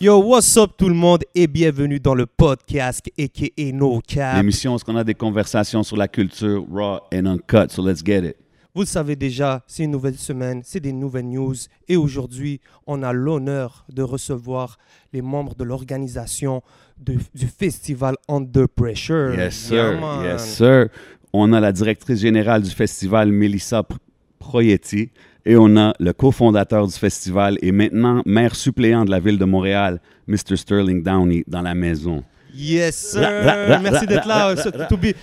Yo, what's up tout le monde et bienvenue dans le podcast aka No Cap. L'émission où on a des conversations sur la culture raw and uncut, so let's get it. Vous le savez déjà, c'est une nouvelle semaine, c'est des nouvelles news et aujourd'hui, on a l'honneur de recevoir les membres de l'organisation du festival Under Pressure. Yes, sir. yes, sir. On a la directrice générale du festival, Melissa Pr- Proietti, et on a le cofondateur du festival et maintenant maire suppléant de la ville de Montréal, Mr. Sterling Downey, dans la maison. Yes, sir. Merci d'être là. ra, to be-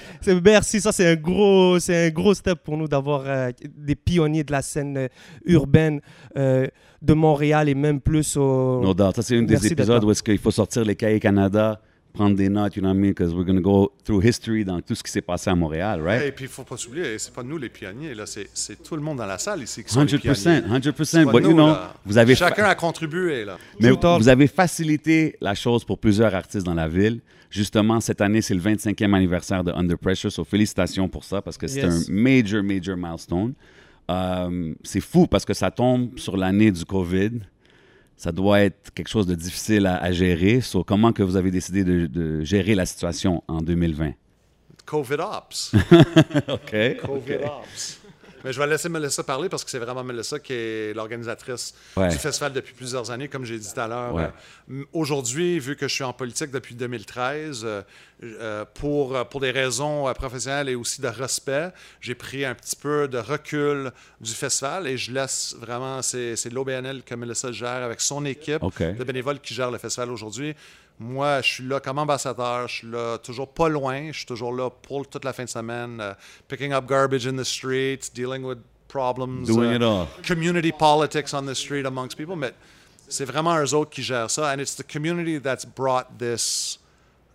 Merci, ça c'est un gros, c'est un gros step pour nous d'avoir euh, des pionniers de la scène euh, urbaine euh, de Montréal et même plus au. No doubt. Ça, c'est un des épisodes où est-ce qu'il faut sortir les cahiers Canada, prendre des notes, you know what I mean, because we're going to go through history dans tout ce qui s'est passé à Montréal, right? Et puis, il ne faut pas s'oublier, c'est pas nous les pionniers, là, c'est, c'est tout le monde dans la salle ici qui sont les 100%, pionniers. 100%. C'est pas But you nous, know, là. vous avez Chacun a contribué, là. Mais vous avez facilité la chose pour plusieurs artistes dans la ville. Justement, cette année, c'est le 25e anniversaire de Under Pressure. So, félicitations pour ça parce que c'est Yes. un major, major milestone. Euh, c'est fou parce que ça tombe sur l'année du COVID. Ça doit être quelque chose de difficile à, à gérer. So, comment que vous avez décidé de, de gérer la situation en 2020? COVID Ops. OK. COVID Ops. Mais je vais laisser Melissa parler parce que c'est vraiment Melissa qui est l'organisatrice Ouais. du festival depuis plusieurs années, comme j'ai dit tout à l'heure. Ouais. Euh, Aujourd'hui, vu que je suis en politique depuis 2013, euh, euh, pour, pour des raisons professionnelles et aussi de respect, j'ai pris un petit peu de recul du festival et je laisse vraiment, c'est c'est l'OBNL que Melissa gère avec son équipe de bénévoles qui gèrent le festival aujourd'hui. Moi, je suis là comme ambassadeur, je suis là toujours pas loin, je suis toujours là pour toute la fin de semaine, euh, picking up garbage in the streets, dealing with problems, Doing euh, it all. community politics on the street amongst people. Mais c'est vraiment eux autres qui gèrent ça, and it's the community that's brought this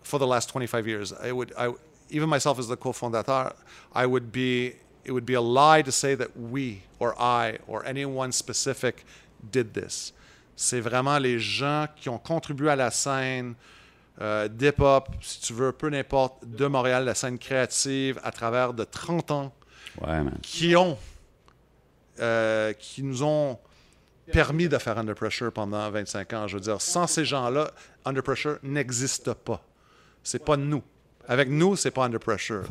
for the last 25 years. I would, I, even myself as the cofondateur, I would be, it would be a lie to say that we or I or anyone specific did this. C'est vraiment les gens qui ont contribué à la scène euh, d'hip-hop, si tu veux, peu n'importe, de Montréal, la scène créative, à travers de 30 ans, Ouais, man. qui ont, euh, qui nous ont permis de faire Under Pressure pendant 25 ans. Je veux dire, sans ces gens-là, Under Pressure n'existe pas. C'est pas nous. Avec nous, c'est pas Under Pressure.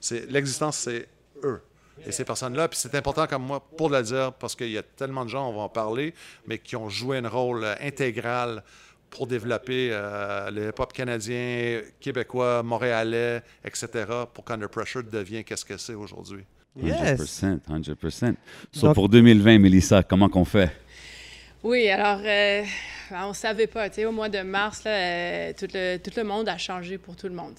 C'est, l'existence, c'est eux. Et ces personnes-là, puis c'est important comme moi pour le dire, parce qu'il y a tellement de gens, on va en parler, mais qui ont joué un rôle euh, intégral pour développer euh, le hip-hop canadien, québécois, montréalais, etc., pour qu'Under Pressure devienne qu'est-ce que c'est aujourd'hui. 100%, 100%. So, Donc- pour 2020, Melissa, comment qu'on fait? Oui, alors, euh, on ne savait pas. Au mois de mars, là, euh, tout, le, tout le monde a changé pour tout le monde.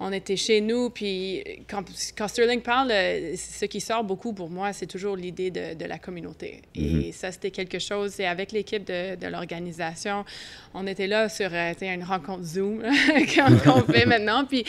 On était chez nous, puis quand, quand Sterling parle, euh, ce qui sort beaucoup pour moi, c'est toujours l'idée de, de la communauté. Et ça, c'était quelque chose. Et avec l'équipe de, de l'organisation, on était là sur euh, une rencontre Zoom qu'on fait maintenant. Puis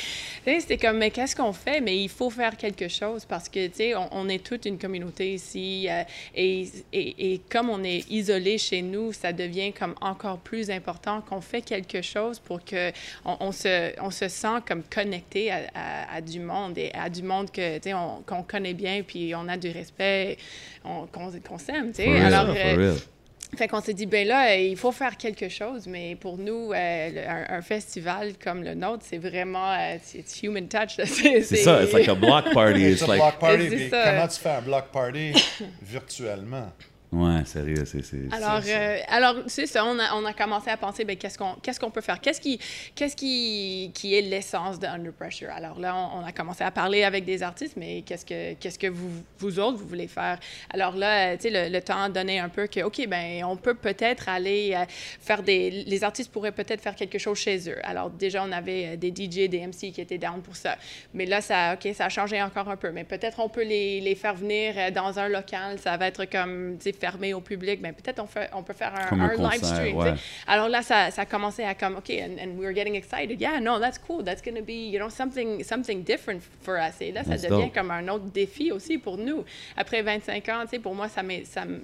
c'était comme, mais qu'est-ce qu'on fait? Mais il faut faire quelque chose parce que, tu sais, on, on est toute une communauté ici. euh, et, et, et comme on est isolé chez nous, ça devient comme encore plus important qu'on fait quelque chose pour que on, on se, on se sent comme connecté à, à- à du monde et à du monde que, tu sais, on- qu'on connaît bien, puis on a du respect, on- qu'on s'aime, tu sais. Alors, for euh, real. fait qu'on s'est dit, ben là, euh, il faut faire quelque chose, mais pour nous, euh, le- un, un festival comme le nôtre, c'est vraiment, euh, c'est it's human touch. C'est ça, it's like a block party. C'est It's un like... block party. C'est puis ça. Comment tu fais un block party virtuellement? Ouais, sérieux, c'est... Alors, euh, alors c'est ça, on a, on a commencé à penser, ben, qu'est-ce qu'on qu'est-ce qu'on peut faire? Qu'est-ce qui, qu'est-ce qui, qui est l'essence de Under Pressure? Alors là, on, on a commencé à parler avec des artistes, mais qu'est-ce que, qu'est-ce que vous, vous autres, vous voulez faire? Alors là, tu sais, le, le temps donné un peu que, OK, ben on peut peut-être aller euh, faire des... Les artistes pourraient peut-être faire quelque chose chez eux. Alors déjà, on avait euh, des DJ, des MC qui étaient down pour ça. Mais là, ça, OK, ça a changé encore un peu. Mais peut-être on peut les, les faire venir dans un local. Ça va être comme, tu sais, fermé au public. Mais peut-être on, fait, on peut faire un, live stream. ouais. Alors là, ça, ça a commencé à comme, OK, and, and we were getting excited. Yeah, no, that's cool. That's going to be, you know, something, something different for us. Et là, ça That's devient dope. comme un autre défi aussi pour nous. Après 25 ans, tu sais, pour moi, ça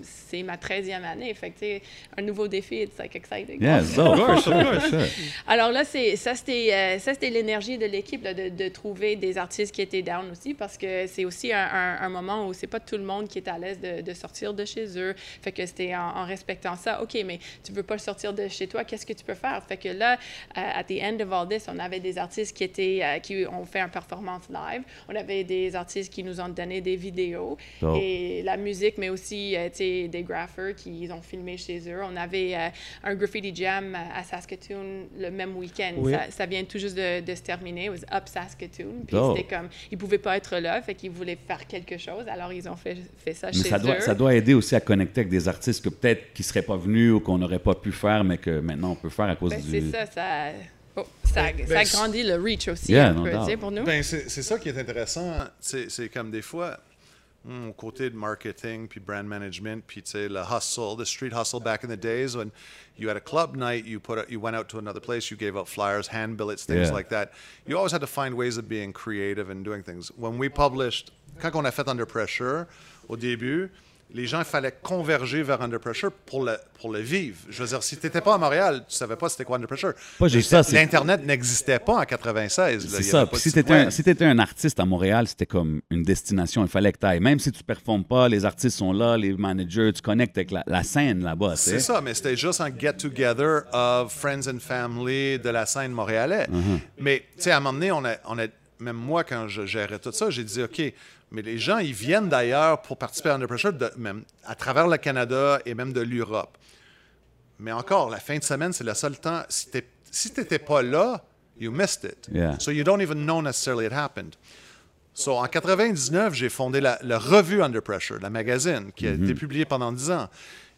c'est ma 13e année. Fait que, tu sais, un nouveau défi, it's like exciting. Yeah, so, Of course, of course. sure. Alors là, c'est, ça, c'était, euh, ça, c'était l'énergie de l'équipe, de, de trouver des artistes qui étaient down aussi, parce que c'est aussi un, un- un moment où c'est pas tout le monde qui est à l'aise de, de sortir de chez eux, Fait que c'était en, en respectant ça. OK, mais tu veux pas sortir de chez toi, qu'est-ce que tu peux faire? Fait que là, at the end of all this, on avait des artistes qui étaient, euh, qui ont fait une performance live. On avait des artistes qui nous ont donné des vidéos Dope. et la musique, mais aussi, euh, des graphers qui ont filmé chez eux. On avait euh, un graffiti jam à Saskatoon le même week-end. Oui. Ça, ça vient tout juste de, de se terminer. It was up Saskatoon. Puis Dope. c'était comme, ils pouvaient pas être là, fait qu'ils voulaient faire quelque chose. Alors, ils ont fait, fait ça Mais chez ça doit, eux. ça doit aider aussi à connecter avec des artistes que peut-être qui seraient pas venus ou qu'on n'aurait pas pu faire, mais que maintenant on peut faire à cause Ben, du. c'est ça, ça, oh, ça, Ben, ça ben, grandit le reach aussi Yeah, tu sais, pour nous. Ben, c'est c'est ça qui est intéressant. C'est c'est comme des fois, hmm, au côté de marketing, puis brand management, puis tu sais, le hustle, the street hustle back in the days when you had a club night, you put a, you went out to another place, you gave out flyers, hand billets, things Yeah. like that. You always had to find ways of being creative and doing things. When we published, quand on a fait Under Pressure, au début, les gens, il fallait converger vers Under Pressure pour le, pour le vivre. Je veux dire, si tu n'étais pas à Montréal, tu savais pas c'était quoi Under Pressure. L'Internet n'existait pas en 96. là. C'est ça. pas si site t'étais un, si artiste à Montréal, c'était comme une destination. Il fallait que tu ailles. Même si tu performes pas, les artistes sont là, les managers, tu connectes avec la, la scène là-bas. tu. C'est ça, mais c'était juste un get-together of friends and family de la scène montréalais. Mm-hmm. Mais, tu sais, à un moment donné, on a, on a, même moi, quand je gérais tout ça, j'ai dit, OK, mais les gens, ils viennent d'ailleurs pour participer à Under Pressure, de- même à travers le Canada et même de l'Europe. Mais encore, la fin de semaine, c'est le seul temps. Si tu si t'étais pas là, you missed it. Yeah. So you don't even know necessarily it happened. So, en 99, j'ai fondé la, la revue Under Pressure, la magazine, qui a été publiée pendant 10 ans.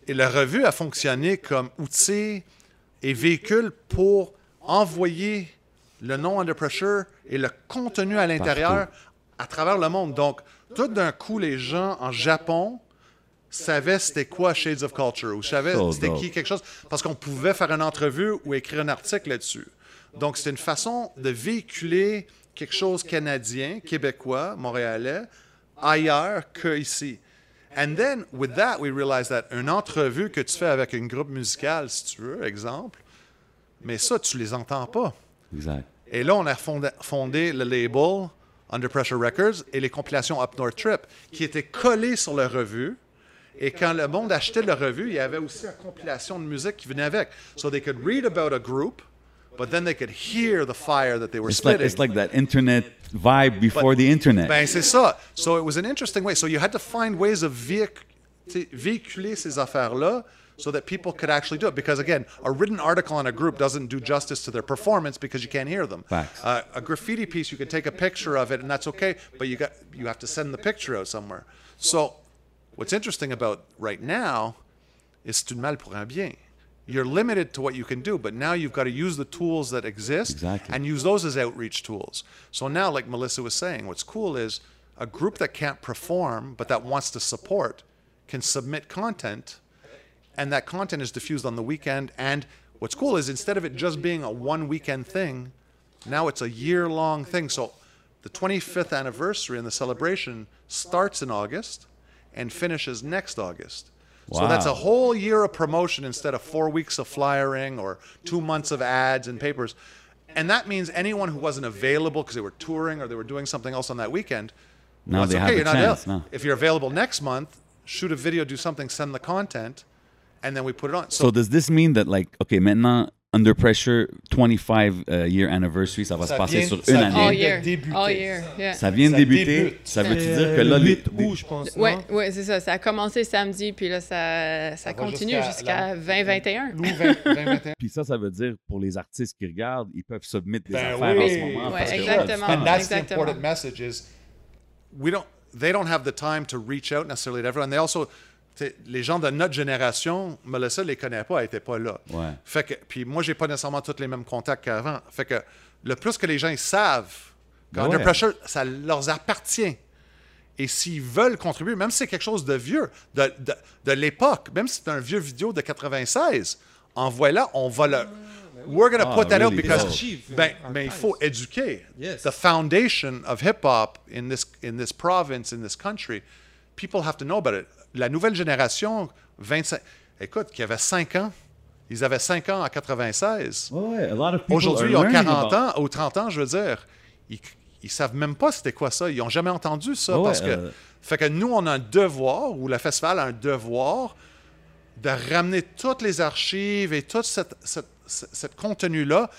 Et la revue a fonctionné comme outil et véhicule pour envoyer le nom Under Pressure et le contenu à l'intérieur à travers le monde. Donc, tout d'un coup, les gens en Japon savaient c'était quoi Shades of Culture ou savaient c'était qui quelque chose parce qu'on pouvait faire une entrevue ou écrire un article là-dessus. Donc, c'est une façon de véhiculer quelque chose canadien, québécois, montréalais, ailleurs que ici. And then, with that, we realized that une entrevue que tu fais avec un groupe musical, si tu veux, exemple, mais ça, tu les entends pas. Exact. Et là, on a fondé, fondé le label Under Pressure Records et les compilations Up North Trip qui étaient collées sur la revue. Et quand le monde achetait la revue, il y avait aussi une compilation de musique qui venait avec. So they could read about a group, but then they could hear the fire that they were It's like, it's like that internet vibe before the internet. Ben, c'est ça. So it was an interesting way. So you had to find ways of véhiculer ces affaires-là so that people could actually do it. Because again, a written article on a group doesn't do justice to their performance because you can't hear them. Uh, a graffiti piece, you can take a picture of it and that's okay, but you got you have to send the picture out somewhere. So what's interesting about right now is c'est mal pour un bien. You're limited to what you can do, but now you've got to use the tools that exist Exactly. and use those as outreach tools. So now, like Melissa was saying, what's cool is a group that can't perform but that wants to support can submit content, and that content is diffused on the weekend. And what's cool is instead of it just being a one weekend thing, now it's a year long thing. So the 25th anniversary and the celebration starts in August and finishes next August. Wow. So that's a whole year of promotion instead of four weeks of flyering or two months of ads and papers. And that means anyone who wasn't available because they were touring or they were doing something else on that weekend. Now well, it's they okay, have a you're not chance, no. If you're available next month, shoot a video, do something, send the content, and then we put it on. So does this mean that like okay maintenant Under Pressure 25 uh, year anniversary ça va se Ça passer vient- sur une année. All year. débuter. All year, yeah. Ça vient de Ça débuter. débute. Ça veut-tu Euh, dire que là le les, 8 août, je pense. Ouais, ouais, c'est ça. Ça a commencé samedi, puis là, ça, ça va continue jusqu'à jusqu'à la- 2021. Nous, 20, 2021. puis ça ça veut dire pour les artistes qui regardent ils peuvent submettre des Ben affaires oui. en ce moment. Ouais, parce que- exactement. And that's the Exactement. important message is we don't they don't have the time to reach out necessarily to everyone. They also t'sais, les gens de notre génération, Melissa les connaît pas, elle pas là. Ouais. Fait que puis moi j'ai pas nécessairement tous les mêmes contacts qu'avant. Fait que le plus que les gens ils savent Ben Under ouais. Pressure ça leur appartient. Et s'ils veulent contribuer, même si c'est quelque chose de vieux, de, de, de l'époque, même si c'est un vieux vidéo de 96, envoie-la, on va le. We're going to Ah, put that out because. Archives, Ben, euh, mais il faut éduquer. Yes. The foundation of hip hop in this, in this province, in this country, people have to know about it. La nouvelle génération, 25. Écoute, qui avait 5 ans, ils avaient 5 ans en 96. Ouais, Aujourd'hui, ils ont learning 40 about- ans ou 30 ans, je veux dire. Ils, ils savent même pas c'était quoi ça. Ils ont jamais entendu ça Ouais, parce ouais, que euh, Fait que nous, on a un devoir, ou le festival a un devoir, de ramener toutes les archives et tout cette, cette, cette contenu-là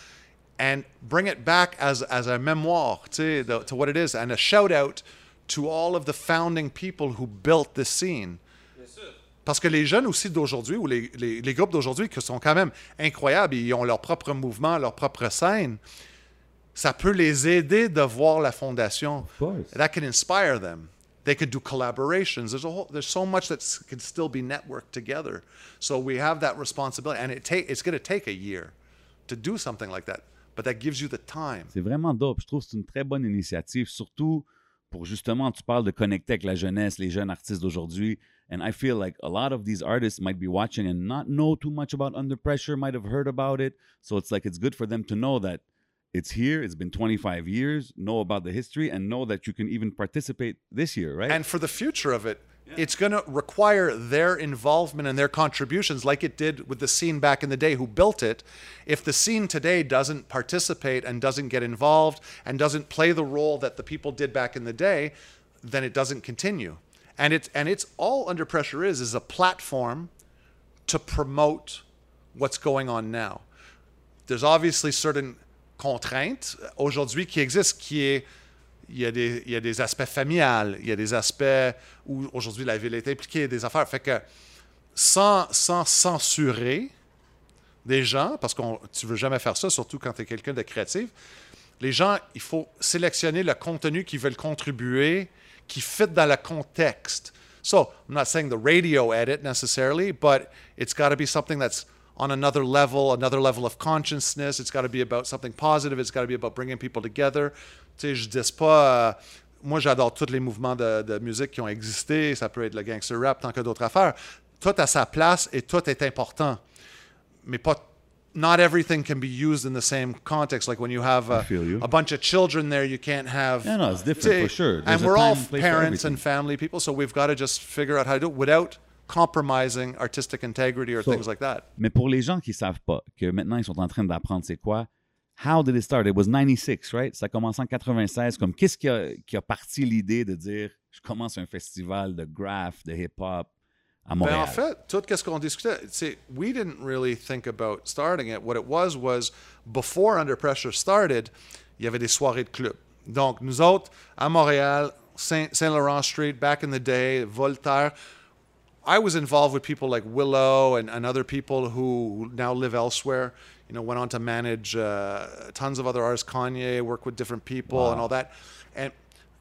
and bring it back as, as a mémoire the- to what it is and a shout out to all of the founding people who built this scene. Parce que les jeunes aussi d'aujourd'hui, ou les, les- les groupes d'aujourd'hui qui sont quand même incroyables, ils ont leur propre mouvement, leur propre scène, ça peut les aider de voir la fondation. course. That can inspire them. They could do collaborations. There's a whole, there's so much that can still be networked together. So we have that responsibility, and it take it's going to take a year to do something like that, but that gives you the time. C'est vraiment dope. Je trouve que c'est une très bonne initiative, surtout pour justement, tu parles de connecter avec la jeunesse, les jeunes artistes d'aujourd'hui. And I feel like a lot of these artists might be watching and not know too much about Under Pressure, might have heard about it. So it's like it's good for them to know that it's here, it's been 25 years, know about the history, and know that you can even participate this year, right? And for the future of it, it's going to require their involvement and their contributions, like it did with the scene back in the day who built it. If the scene today doesn't participate and doesn't get involved and doesn't play the role that the people did back in the day, then it doesn't continue. And it's and it's all under pressure is is a platform to promote what's going on now. There's obviously certain contraintes uh, aujourd'hui qui existent, qui est il y, a des, il y a des aspects familiales, il y a des aspects où aujourd'hui la ville est impliquée, des affaires. Fait que sans, sans censurer des gens, parce que tu veux jamais faire ça, surtout quand tu es quelqu'un de créatif, les gens, il faut sélectionner le contenu qui veulent contribuer, qui fit dans le contexte. So, I'm not saying the radio edit necessarily, but it's got to be something that's on another level, another level of consciousness. It's got to be about something positive. It's got to be about bringing people together. Sais, je dis pas. euh, moi, j'adore tous les mouvements de, de musique qui ont existé. Ça peut être le gangster rap, tant que d'autres affaires. Tout a sa place et tout est important mais pas not everything can be used in the same context. Like when you have a, feel you. a bunch of children there, you can't have. Yeah, no, it's different for sure. There's And we're all parents and family people, so we've got to just figure out how to do it without compromising artistic integrity or So- things like that. Mais pour les gens qui savent pas, que maintenant ils sont en train d'apprendre c'est quoi, how did it start? It was 96, right? Ça a commencé en 96. Comme qu'est-ce qui a, qui a parti l'idée de dire je commence un festival de graph, de hip-hop à Ben, Montréal? en fait, tout ce qu'on discutait, c'est we didn't really think about starting it. What it was was before Under Pressure started, il y avait des soirées de club. Donc nous autres à Montréal, Saint- Saint-Laurent Street, back in the day, Voltaire. I was involved with people like Willow and, and other people who now live elsewhere. You know, went on to manage uh, tons of other artists. Kanye worked with different people and all that, and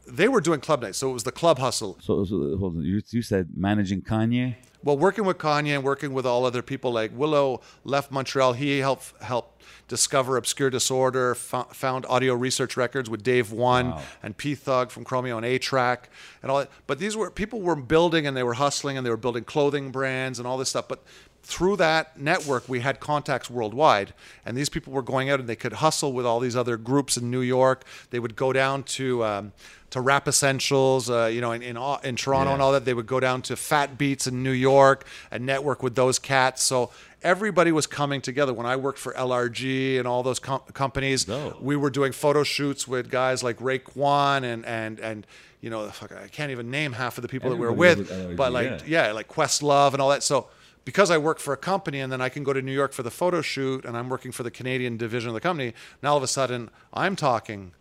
they were doing club nights. So it was the club hustle. So, so hold on, you, you said managing Kanye? Well, working with Kanye and working with all other people like Willow left Montreal. He helped helped discover Obscure Disorder, fo- found audio research records with Dave One Wow. and P Thugg from Chromeo and A Trak and all that. But these were people were building and they were hustling and they were building clothing brands and all this stuff. But through that network, we had contacts worldwide, and these people were going out and they could hustle with all these other groups in New York. They would go down to um, to Rap Essentials, uh, you know, in in, in Toronto and all that. They would go down to Fat Beats in New York and network with those cats. So everybody was coming together. When I worked for LRG and all those com- companies, Dope. we were doing photo shoots with guys like Ray Kwan and and and you know, fuck, I can't even name half of the people that we were with, with LRG, but like yeah. yeah, like Questlove and all that. So because I work for a company and then I can go to New York for the photo shoot and I'm working for the Canadian division of the company, now all of a sudden I'm talking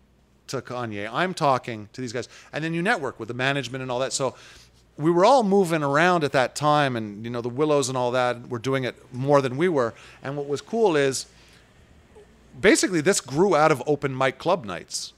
to Kanye, I'm talking to these guys, and then you network with the management and all that. So we were all moving around at that time, and you know the Willows and all that were doing it more than we were. And what was cool is basically this grew out of open mic club nights.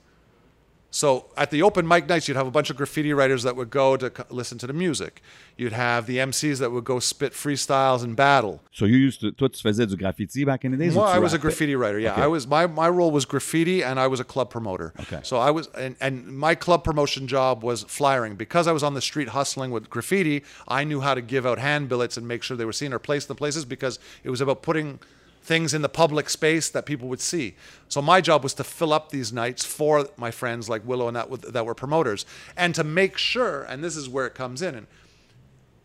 So at the open mic nights, you'd have a bunch of graffiti writers that would go to listen to the music. You'd have the MCs that would go spit freestyles and battle. So you used to, toi, tu faisais du graffiti back in the days? Well, I was a graffiti writer. Yeah, Okay. I was my my role was graffiti, and I was a club promoter. Okay. So I was, and, and my club promotion job was flyering because I was on the street hustling with graffiti. I knew how to give out hand billets and make sure they were seen or placed in the places because it was about putting things in the public space that people would see. So my job was to fill up these nights for my friends like Willow and that that were promoters, and to make sure. And this is where it comes in. And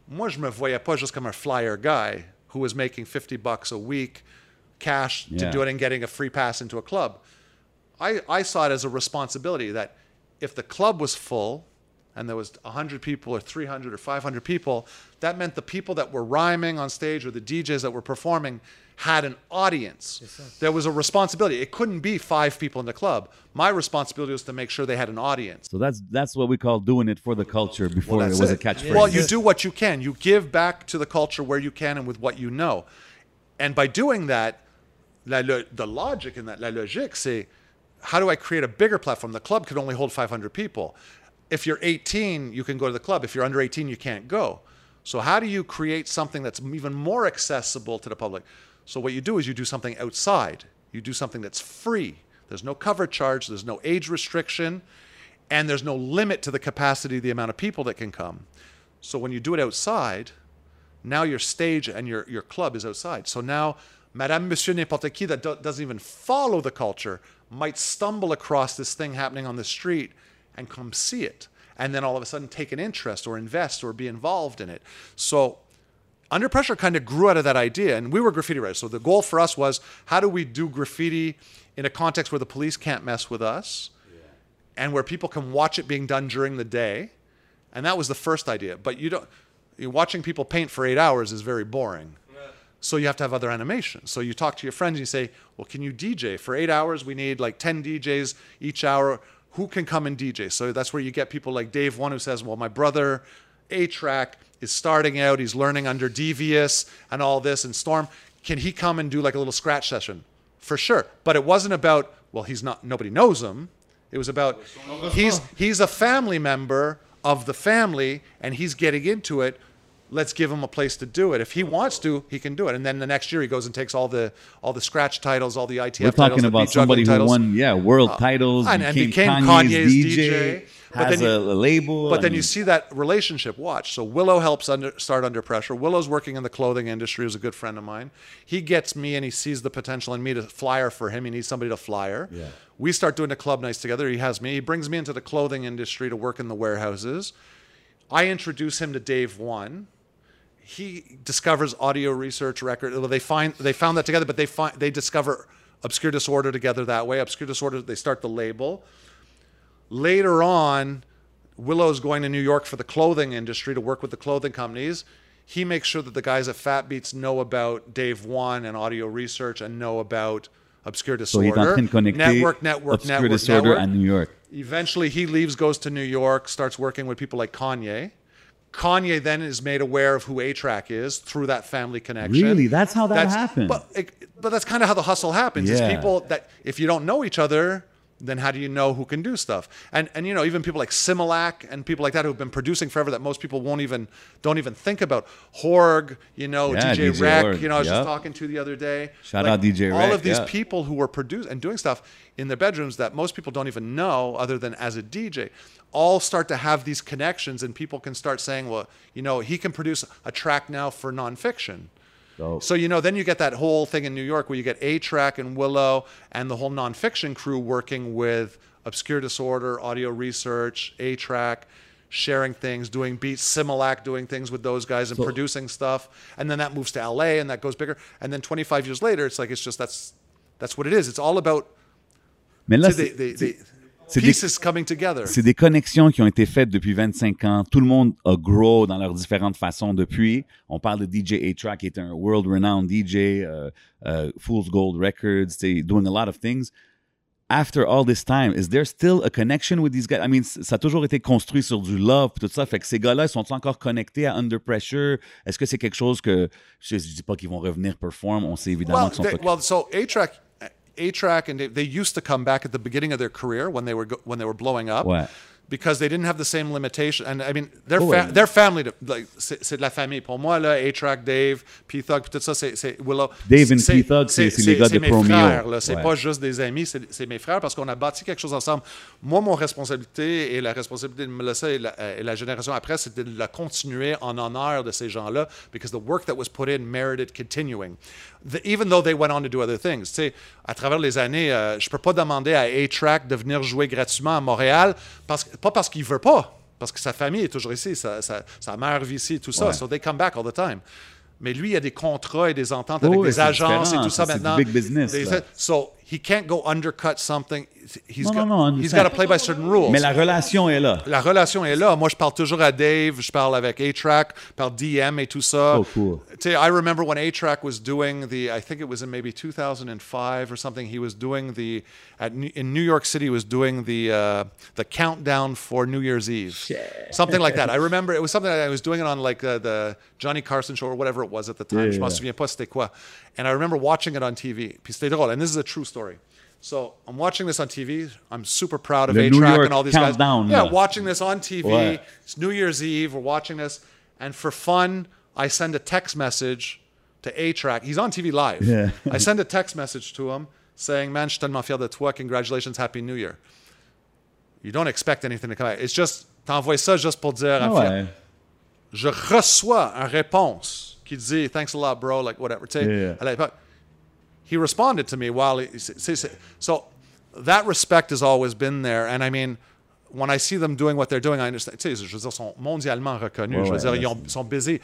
moi, je me voyais pas juste comme un flyer guy who was making 50 bucks a week cash to do it and getting a free pass into a club. I, I saw it as a responsibility that if the club was full and there was 100 people or 300 or 500 people, that meant the people that were rhyming on stage or the DJs that were performing had an audience. there was a responsibility. It couldn't be five people in the club. My responsibility was to make sure they had an audience. So that's that's what we call doing it for the culture before it That's was a it. catchphrase. Well, you do what you can. You give back to the culture where you can and with what you know. And by doing that, la, lo- the logic in that, la logique, c'est how do I create a bigger platform? The club could only hold 500 people. If you're 18, you can go to the club. If you're under 18, you can't go. So how do you create something that's even more accessible to the public? So what you do is you do something outside. You do something that's free. There's no cover charge. There's no age restriction, and there's no limit to the capacity, the amount of people that can come. So when you do it outside, now your stage and your, your club is outside. So now, Madame, Monsieur, n'importe qui that do- doesn't even follow the culture might stumble across this thing happening on the street and come see it. And then all of a sudden take an interest or invest or be involved in it. So under pressure kind of grew out of that idea and we were graffiti writers. So the goal for us was how do we do graffiti in a context where the police can't mess with us and where people can watch it being done during the day? And that was the first idea but you don't you watching people paint for eight hours is very boring. So you have to have other animations. So you talk to your friends and you say well can you dj for eight hours we need like 10 djs each hour who can come and dj so that's where you get people like dave one who says well my brother A Trak is starting out he's learning under devious and all this and storm. Can he come and do like a little scratch session? For sure. But it wasn't about well he's not nobody knows him. It was about he's he's a family member of the family and he's getting into it let's give him a place to do it if he wants to he can do it and then the next year he goes and takes all the all the scratch titles all the ITF We're talking about somebody who titles. won, yeah, world uh, titles, and- and became, became Kanye's, Kanye's DJ, DJ, but has then you- a, label. But then you see that relationship. Watch. So Willow helps under, start under pressure. Willow's working in the clothing industry. Is a good friend of mine. He gets me and he sees the potential in me to flyer for him. He needs somebody to flyer. Yeah. We start doing the club nights together. He has me. He brings me into the clothing industry to work in the warehouses. I introduce him to Dave One. He discovers audio research record. They find they found that together, but they find they discover obscure disorder together that way. Obscure disorder. They start the label. Later on, Willow's going to New York for the clothing industry to work with the clothing companies. He makes sure that the guys at Fat Beats know about Dave One and audio research and know about obscure disorder. so en disorder. train network, network, Obscure network, Disorder network. à New York. Eventually, he leaves, goes to New York, starts working with people like Kanye. Kanye then is made aware of who A-Trak is through that family connection. Really? That's how that That's- happened? But, it, but that's kind of how the hustle happens. Is Yeah. people that if you don't know each other, then how do you know who can do stuff? And and you know even people like Similac and people like that who've been producing forever that most people won't even don't even think about. Horg, you know, Yeah, DJ, DJ Rec, you know, I was yeah. just talking to the other day. Shout out DJ All Rec, of these yeah. people who were producing and doing stuff in their bedrooms that most people don't even know other than as a DJ all start to have these connections and people can start saying well you know he can produce a track now for nonfiction. So, so you know then you get that whole thing in new york where you get A Trak and willow and the whole nonfiction crew working with obscure disorder audio research A Trak sharing things doing beats similac doing things with those guys and So- producing stuff. And then that moves to la and that goes bigger. And then 25 years later it's like it's just that's that's what it is. It's all about mais là, c'est c'est des, des, des c'est des- c'est connexions qui ont été faites depuis 25 ans. Tout le monde a grow dans leurs différentes façons depuis. On parle de DJ A-Track, qui est un world-renowned DJ, uh, uh, Fool's Gold Records, doing a lot of things. After all this time, is there still a connection with these guys? I mean, ça a toujours été construit sur du love pis tout ça. Fait que ces gars-là, ils sont encore connectés à Under Pressure? Est-ce que c'est quelque chose que, je, je dis pas qu'ils vont revenir perform, on sait évidemment well, qu'ils sont they, well, so Track, A Track, and they, they used to come back at the beginning of their career when they were go, when they were blowing up, Ouais. because they didn't have the same limitation. And I mean, their Oh, fa- ouais. their family, like c'est c'est de la famille. Pour moi, là, A Track, Dave, P Thug, tout ça, c'est c'est Willow. Dave and C'est- P-Thug, c'est- c'est les gars de mes frères, là. C'est Ouais. pas juste des amis, c'est c'est mes frères parce qu'on a bâti quelque chose ensemble. Moi, mon responsabilité et la responsabilité de Melissa et la, et la génération après, c'était de la continuer en honneur de ces gens-là because the work that was put in merited continuing. The- even though they went on to do other things. Tu sais, à travers les années, euh, je peux pas demander à A-Track de venir jouer gratuitement à Montréal, parce, pas parce qu'il veut pas, parce que sa famille est toujours ici, sa, sa- sa mère vit ici, tout ça. Ouais. So they come back all the time. Mais lui, il y a des contrats et des ententes Oh, avec des agences et tout ça ça, maintenant. big business, Des-. So he can't go undercut something. He's No, got, no, no, he's got to play by certain rules. Mais la relation est là. La relation est là. Moi, je parle toujours à Dave, je parle avec A-Trak, par DM et tout ça. So cool. Tu sais, I remember when A-Trak was doing the, I think it was in maybe 2005 or something, he was doing the, at, in New York City, he was doing the, uh, the countdown for New Year's Eve. Something like that. I remember it was something that I was doing it on like uh, the Johnny Carson show or whatever it was at the time. Yeah, je m'en yeah. souviens pas c'était quoi. And I remember watching it on TV. Puis c'était drôle. And this is a true story. So I'm watching this on TV. I'm super proud of Le New A-Trak and all these countdown, guys. Yeah, là. watching this on TV. Ouais. It's New Year's Eve. We're watching this, and for fun, I send a text message to A Trak. He's on TV live. Yeah. I send a text message to him saying, "Man, je tellement fier de toi. Congratulations, Happy New Year." You don't expect anything to come out. It's just t'envoies ça juste pour dire. Ah fier. ouais. Je reçois une réponse qui dit "Thanks a lot, bro." Like whatever. Yeah. He responded to me while he, so that respect has always been there. And i mean when i see them doing what they're doing i understand tu sais je veux dire sont mondialement reconnus. Je veux dire ils ont- sont busy.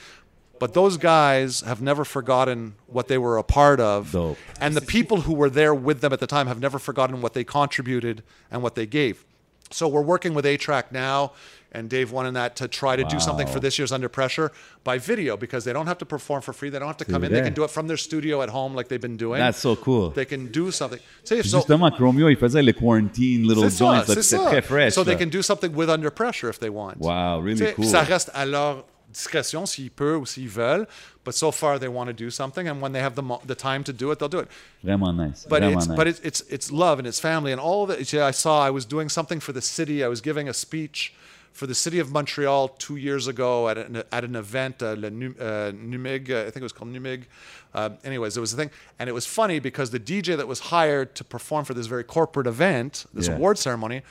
But those guys have never forgotten what they were a part of. Dope. and the people who were there with them at the time have never forgotten what they contributed and what they gave. So we're working with A-Trak now and Dave wanted that to try to do something for this year's Under Pressure by video because they don't have to perform for free. They don't have to come in. They can do it from their studio at home like they've been doing. That's so cool. They can do something. So- Justement, Chromeo, il faisait les quarantine little joints. là, C'était très fresh. So they can do something with Under Pressure if they want. Wow, really Tu sais, cool. Ça reste à leur discrétion s'ils peuvent ou s'ils veulent. But so far they want to do something, and when they have the, the time to do it, they'll do it. Vraiment nice. But Vraiment it's nice. but it's, it's it's love and it's family and all that. I saw I was doing something for the city. I was giving a speech for the city of Montreal two years ago at an, at an event, uh, Le uh, Numig, uh, I think it was called Numig. Uh, anyways, it was a thing, and it was funny because the DJ that was hired to perform for this very corporate event, this Yeah. award ceremony,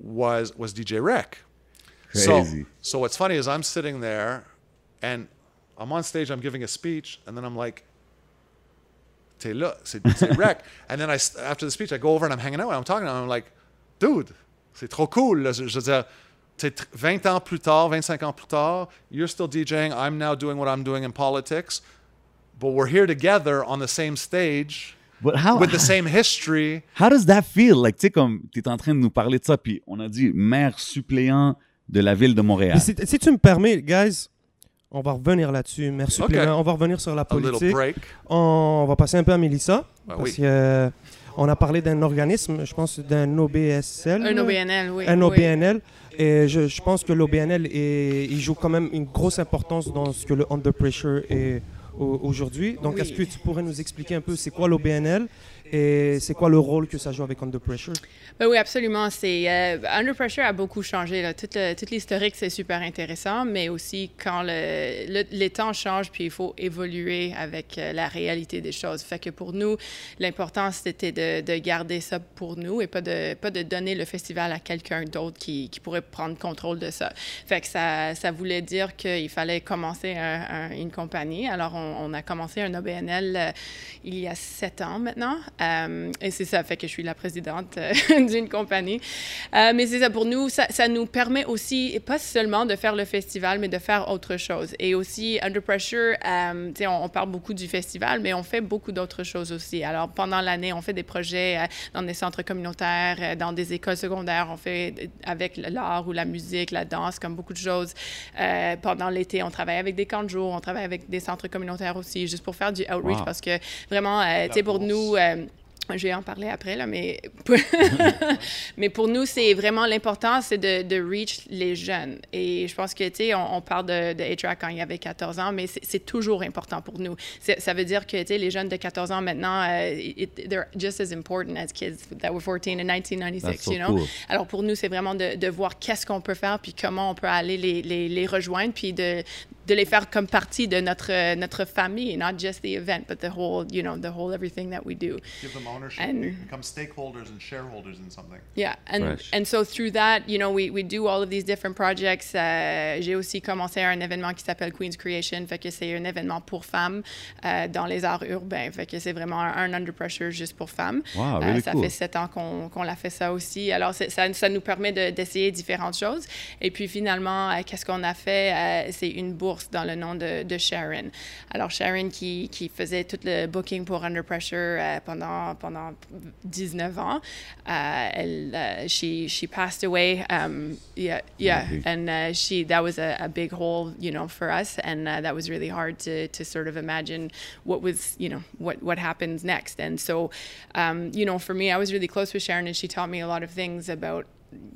was was DJ Rick. So, Crazy. so so what's funny is I'm sitting there, and I'm on stage. I'm giving a speech, and then I'm like, "T'es là, c'est c'est Rick." and then I after the speech, I go over and I'm hanging out and I'm talking to him. I'm like, "Dude, c'est trop cool." Je, je veux dire, t'es tr- 20 ans plus tard, 25 ans plus tard, you're still DJing. I'm now doing what I'm doing in politics, but we're here together on the same stage But how, with the same history. how does that feel? Like, tu sais, comme tu es en train de nous parler de ça, puis on a dit maire suppléant de la ville de Montréal. Si, si tu me permets, guys, on va revenir là-dessus. Merci, Ok. supplément. On va revenir sur la politique. break. On va passer un peu à Mélissa. Ben parce oui. que, euh, on a parlé d'un organisme, je pense d'un OBSL. Un OBNL, oui. Un oui. Et je, je pense que l'OBNL est- il joue quand même une grosse importance dans ce que le Under Pressure est au- aujourd'hui. Donc, Oui. est-ce que tu pourrais nous expliquer un peu c'est quoi l'OBNL et c'est quoi le rôle que ça joue avec Under Pressure? Ben oui, absolument. Euh, Under Pressure a beaucoup changé. Là. Tout, l'historique, c'est super intéressant, mais aussi quand le, le- les temps changent, puis il faut évoluer avec euh, la réalité des choses. Fait pour nous, l'important, c'était de, de garder ça pour nous et pas de, pas de donner le festival à quelqu'un d'autre qui, pourrait prendre contrôle de ça. Fait ça, ça voulait dire qu'il fallait commencer un- un- une compagnie. Alors, on, on a commencé un OBNL euh, il y a sept ans maintenant. Euh, et c'est ça, fait que je suis la présidente euh, d'une compagnie. Euh, mais c'est ça, pour nous, ça, ça nous permet aussi, pas seulement de faire le festival, mais de faire autre chose. Et aussi, Under Pressure, euh, tu sais, on, on parle beaucoup du festival, mais on fait beaucoup d'autres choses aussi. Alors, pendant l'année, on fait des projets dans des centres communautaires, dans des écoles secondaires. On fait avec l'art ou la musique, la danse, comme beaucoup de choses. Pendant l'été, on travaille avec des camps de jour, on travaille avec des centres communautaires aussi, juste pour faire du outreach, Wow. parce que vraiment, tu sais, pour nous... je vais en parler après, là, mais, mais pour nous, c'est vraiment l'important, c'est de, de reach les jeunes. Et je pense que, tu sais, on, on parle de, de A-Track quand il avait 14 ans, mais c'est toujours important pour nous. Ça veut dire que, tu sais, les jeunes de 14 ans maintenant, euh, it- they're just as important as kids that were 14 in 1996, That's so you know? cool. Alors pour nous, c'est vraiment de, de voir qu'est-ce qu'on peut faire, puis comment on peut aller les, les, les rejoindre, puis de, de les faire comme partie de notre, notre famille, not just the event, but the whole, you know, the whole everything that we do. Give them ownership. And- become stakeholders and shareholders in something. Yeah, and Fresh. and so through that, you know, we, we do all of these different projects. Euh, J'ai aussi commencé un événement qui s'appelle Queen's Creation, fait que c'est un événement pour femmes euh, dans les arts urbains, fait que c'est vraiment un, un under pressure juste pour femmes. Wow, Euh, really ça cool. fait sept ans qu'on qu'on l'a fait ça aussi. Alors ça, ça nous permet de- d'essayer différentes choses. Et puis finalement, euh, qu'est-ce qu'on a fait? Euh, C'est une bourse bourse dans le nom de, de Sharon. Alors, Sharon qui, qui, faisait tout le booking pour Under Pressure euh, pendant, pendant 19 ans, uh, elle, uh, she, she passed away. Um, yeah, yeah. Okay. And uh, she, that was a, a, big hole, you know, for us. And uh, that was really hard to, to sort of imagine what was, you know, what, what happens next. And so, um, you know, for me, I was really close with Sharon and she taught me a lot of things about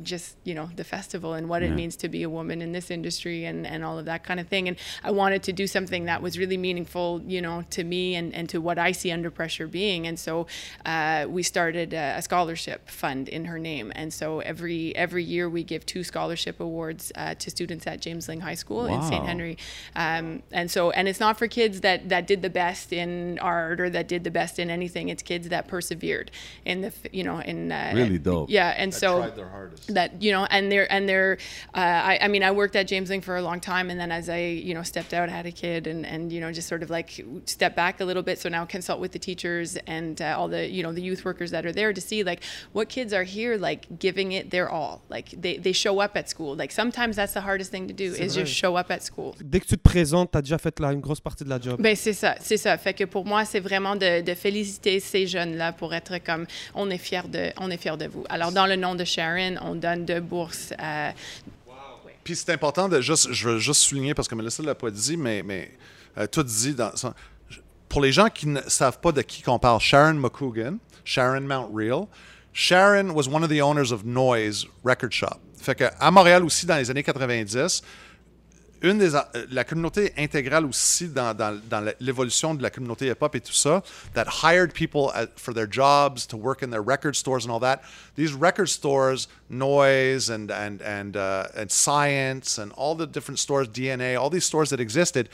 just you know the festival and what Yeah. it means to be a woman in this industry and, and all of that kind of thing. And i wanted to do something that was really meaningful you know to me and, and to what i see under pressure being. And so uh, we started a, a scholarship fund in her name. And so every every year we give two scholarship awards uh, to students at james lyng high school in st henry. Um, and so and it's not for kids that that did the best in art or that did the best in anything. It's kids that persevered in the you know in uh, Really dope. yeah and That so hardest. that you know and they're and they're uh, I, I mean i worked at james Lyng for a long time and then as i you know stepped out had a kid and and you know just sort of like step back a little bit so now consult with the teachers and uh, all the you know the youth workers that are there to see like what kids are here like giving it their all like they, they show up at school like sometimes that's the hardest thing to do is vrai. just show up at school Dès que tu te présentes, tu as déjà fait la- une grosse partie de la job. Ben c'est ça, c'est ça. Fait que pour moi, c'est vraiment de, de féliciter ces jeunes-là pour être comme on est fiers de, on est fiers de vous. Alors dans le nom de Sharon, on donne deux bourses à Puis c'est important de juste, je veux juste souligner parce que Melissa ne l'a pas dit, mais, euh, tout dit dans Pour les gens qui ne savent pas de qui qu'on parle, Sharon McCougan, Sharon Mount Real. Sharon was one of the owners of Noise Record Shop. Fait que à Montréal aussi dans les années 90, une des, euh, la communauté intégrale aussi dans, dans, dans l'évolution de la communauté hip-hop et tout ça, that hired people at, for their jobs to work in their record stores and all that. These record stores, Noise and and and uh, and Science and all the different stores, DNA, all these stores that existed,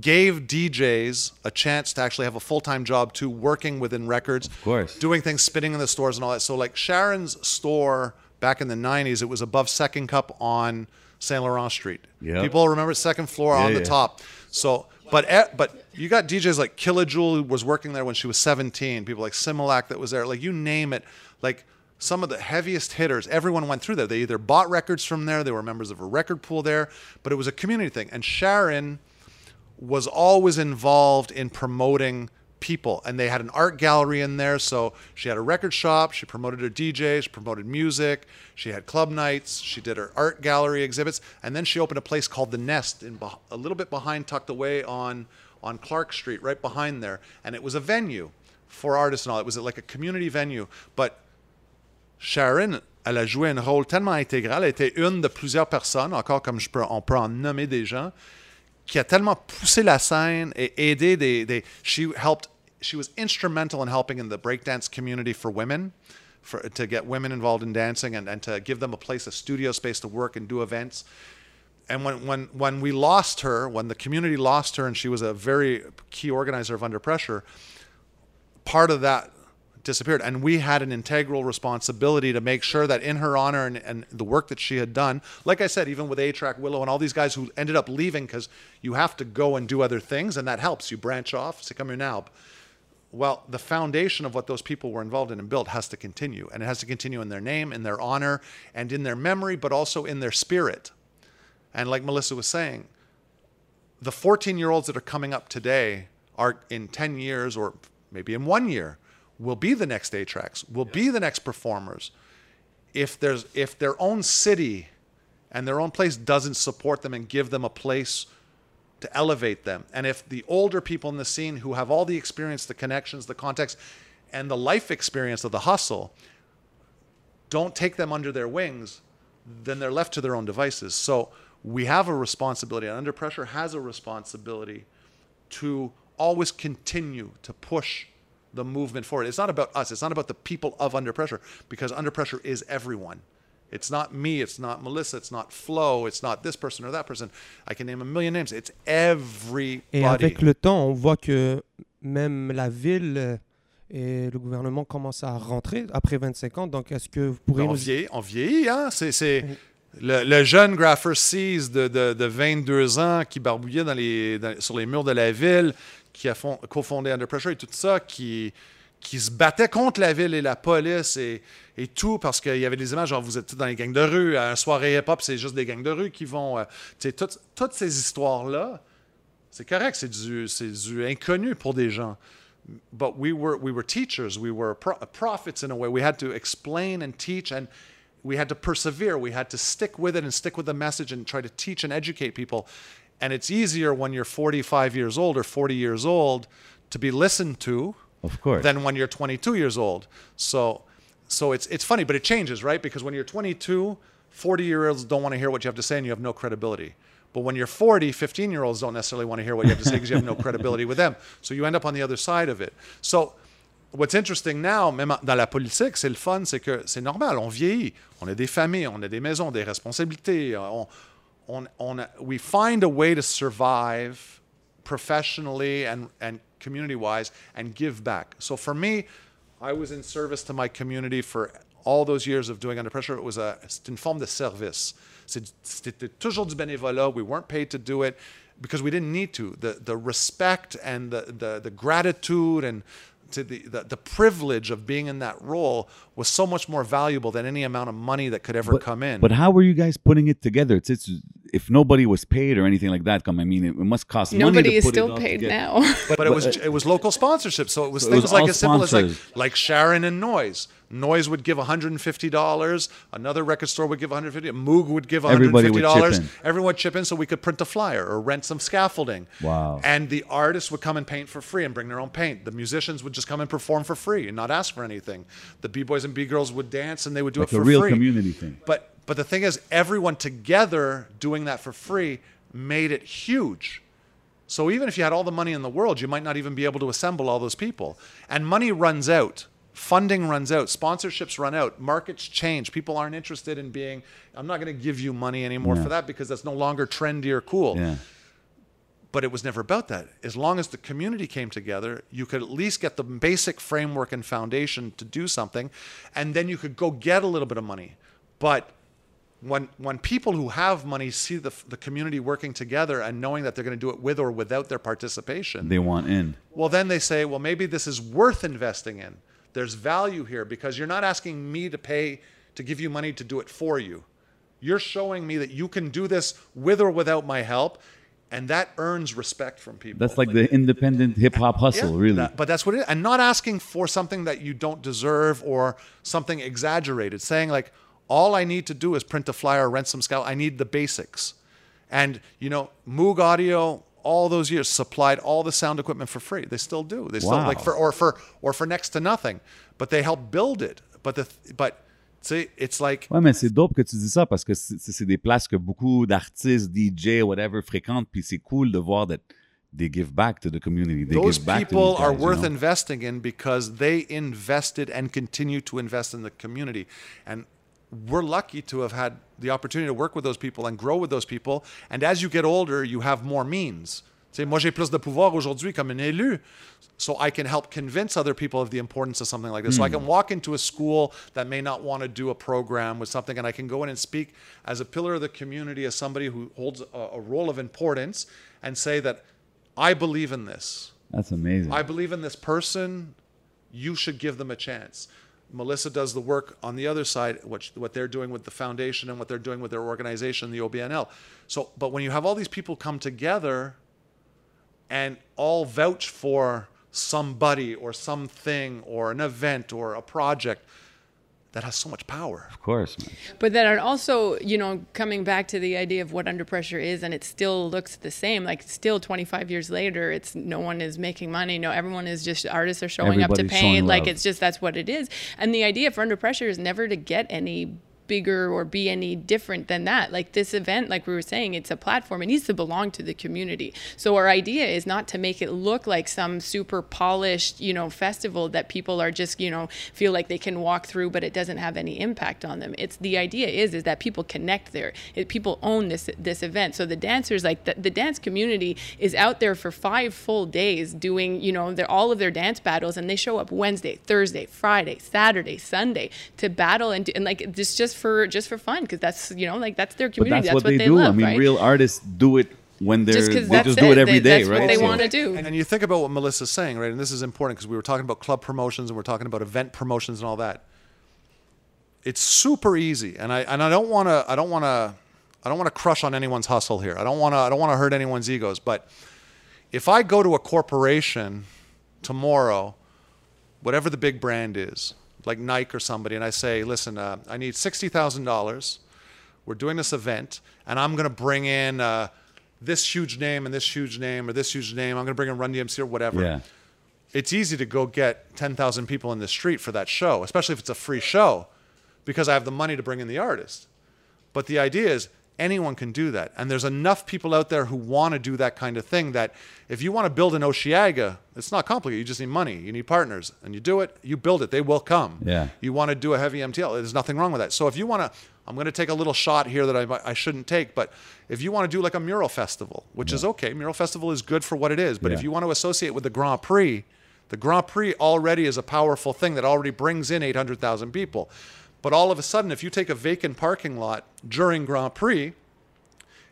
gave DJs a chance to actually have a full-time job to working within records, course. doing things, spinning in the stores and all that. So like Sharon's store back in the 90s, it was above Second Cup on Saint Laurent Street. Yep. People remember second floor Yeah, on the yeah. top. So, but but you got DJs like Killa-Jewel who was working there when she was 17. People like Similac that was there. Like you name it. Like some of the heaviest hitters, everyone went through there. They either bought records from there, they were members of a record pool there, but it was a community thing. And Sharon was always involved in promoting people and they had an art gallery in there so she had a record shop she promoted her dj she promoted music she had club nights she did her art gallery exhibits and then she opened a place called the nest in a little bit behind tucked away on on clark street right behind there and it was a venue for artists and all. It was like a community venue but Sharon, elle a joué un rôle tellement intégral, elle était une de plusieurs personnes, encore comme je peux, on peut en nommer des gens, qui a tellement poussé la scène et aidé des, des she helped she was instrumental in helping in the breakdance community for women for to get women involved in dancing and, and to give them a place a studio space to work and do events and when, when when we lost her when the community lost her and she was a very key organizer of under pressure part of that disappeared. And we had an integral responsibility to make sure that in her honor and, and the work that she had done, like I said, even with A Trak, Willow, and all these guys who ended up leaving because you have to go and do other things, and that helps. You branch off, c'est comme une arbre. Well, the foundation of what those people were involved in and built has to continue. And it has to continue in their name, in their honor, and in their memory, but also in their spirit. And like Melissa was saying, the 14 year olds that are coming up today are in 10 years or maybe in one year will be the next A Traks, will be the next performers. If there's if their own city and their own place doesn't support them and give them a place to elevate them, and if the older people in the scene who have all the experience, the connections, the context, and the life experience of the hustle don't take them under their wings, then they're left to their own devices. So we have a responsibility, and Under Pressure has a responsibility to always continue to push the movement forward. It's not about us, it's not about the people of Under Pressure, because Under Pressure is everyone. It's not me, it's not Melissa, it's not Flo, it's not this person or that person. I can name a million names. It's everybody. Et avec le temps, on voit que même la ville et le gouvernement commencent à rentrer après 25 ans. Donc, est-ce que vous pourrez on, nous... vieillit, on vieillit, hein? C'est, c'est le, le jeune Graffer Seas de, de, de 22 ans qui barbouillait dans les, dans- sur les murs de la ville, qui a fond- cofondé Under Pressure et tout ça, qui, qui se battaient contre la ville et la police et, et tout, parce qu'il y avait des images, genre vous êtes dans les gangs de rue, à un soirée hip-hop, c'est juste des gangs de rue qui vont... euh, toutes, ces histoires-là, c'est correct, c'est du, du inconnu pour des gens. But we were, we were teachers, we were pro- prophets in a way. We had to explain and teach, and we had to persevere. We had to stick with it and stick with the message and try to teach and educate people. And it's easier when you're 45 years old or 40 years old to be listened to Of course. than when you're 22 years old. So, so it's it's funny, but it changes, right? Because when you're 22, 40 year olds don't want to hear what you have to say, and you have no credibility. But when you're 40, 15 year olds don't necessarily want to hear what you have to say because you have no credibility with them. So you end up on the other side of it. So what's interesting now, même dans la politique, c'est le fun, c'est que c'est normal, on vieillit, on a des familles, on a des maisons, des responsabilités. On, on, on, we find a way to survive professionally and, and community wise and give back. So for me, I was in service to my community for all those years of doing under pressure. It was a, c'est une forme de service. C'était toujours du bénévolat. We weren't paid to do it because we didn't need to. The, the respect and the, the, the gratitude and to the, the, the privilege of being in that role was so much more valuable than any amount of money that could ever But, come in. but how were you guys putting it together? It's, it's if nobody was paid or anything like that, come I mean, it, it must cost money. Nobody is put still all paid together. now. but, it was it was local sponsorship. So it was So it things was like all as simple as like like Sharon and Noise. Noise would give $150. Another record store would give 150. Moog would give $150. Everybody would chip $150. in. Everyone would chip in so we could print a flyer or rent some scaffolding. Wow. And the artists would come and paint for free and bring their own paint. The musicians would just come and perform for free and not ask for anything. The b-boys and b-girls would dance and they would do Like it a for real free. community thing. But but the thing is, everyone together doing that for free made it huge. So even if you had all the money in the world, you might not even be able to assemble all those people. And money runs out. Funding runs out. Sponsorships run out. Markets change. People aren't interested in being, I'm not going to give you money anymore Yeah. for that because that's no longer trendy or cool. Yeah. But it was never about that. As long as the community came together, you could at least get the basic framework and foundation to do something, and then you could go get a little bit of money. But when when people who have money see the the community working together and knowing that they're going to do it with or without their participation, They want in. well, then they say, well, maybe this is worth investing in. There's value here because you're not asking me to pay to give you money to do it for you. You're showing me that you can do this with or without my help, and that earns respect from people. That's like the independent hip hop hustle, Yeah, really. that- but that's what it is. And not asking for something that you don't deserve or something exaggerated. Saying, like, all I need to do is print a flyer, rent some scout. I need the basics. And, you know, Moog Audio, all those years, supplied all the sound equipment for free. They still do. They still, like, for, or for, or for next to nothing. But they help build it. But, the, but, see, it's like, Ouais, mais c'est dope que tu dis ça parce que c'est c'est des places que beaucoup d'artistes, DJ, whatever, fréquentent. Puis c'est cool de voir that they give back to the community. They those give back to people are guys, you worth know? investing in because they invested and continue to invest in the community and we're lucky to have had the opportunity to work with those people and grow with those people and as you get older you have more means sais, moi j'ai plus de pouvoir aujourd'hui comme un élu so I can help convince other people of the importance of something like this. So I hmm. can walk into a school that may not want to do a program with something, and I can go in and speak as a pillar of the community, as somebody who holds a, a role of importance, and say that I believe in this. That's amazing. I believe in this person. You should give them a chance. Melissa does the work on the other side, what, what they're doing with the foundation and what they're doing with their organization, the OBNL. So, but when you have all these people come together and all vouch for somebody or something or an event or a project, that has so much power. of course, man. But then also, you know, coming back to the idea of what under pressure is, and it still looks the same. Like still, 25 years later, it's no one is making money. No, everyone is just artists are showing up to Everybody's paint. Like love. it's just that's what it is. And the idea for under pressure is never to get any bigger or be any different than that. Like this event, like we were saying, it's a platform. It needs to belong to the community. So our idea is not to make it look like some super polished, you know, festival that people are just, you know, feel like they can walk through, but it doesn't have any impact on them. It's the idea is is that people connect there. It, people own this this event. So the dancers, like the, the dance community, is out there for five full days doing, you know, their all of their dance battles, and they show up Wednesday, Thursday, Friday, Saturday, Sunday to battle and do, and like this just just for just for fun because that's you know like that's their But community. that's, what they they do. love, I mean, right? real artists do it when they're Just they that's just it. do it every They- day, that's right? what they So- want to do. And you think about what Melissa's saying, right? And this is important because we were talking about club promotions and we're talking about event promotions and all that. It's super easy, and I and I don't want to I don't want to I don't want to crush on anyone's hustle here. I don't want to I don't want to hurt anyone's egos. But if I go to a corporation tomorrow, whatever the big brand is, like Nike or somebody, and I say, listen, uh, I need sixty thousand dollars. We're doing this event, and I'm going to bring in uh, this huge name and this huge name or this huge name. I'm going to bring in Run DMC or whatever. Yeah. It's easy to go get 10,000 people in the street for that show, especially if it's a free show, because I have the money to bring in the artist. But the idea is anyone can do that. And there's enough people out there who want to do that kind of thing that if you want to build an Osheaga, it's not complicated. You just need money. You need partners. And you do it, you build it, they will come. Yeah. You want to do a heavy MTL, there's nothing wrong with that. So if you want to, I'm going to take a little shot here that I, I shouldn't take, but if you want to do like a mural festival, which is okay, mural festival is good for what it is. But if you want to associate with the Grand Prix, the Grand Prix already is a powerful thing that already brings in 800,000 people. But all of a sudden, if you take a vacant parking lot during Grand Prix,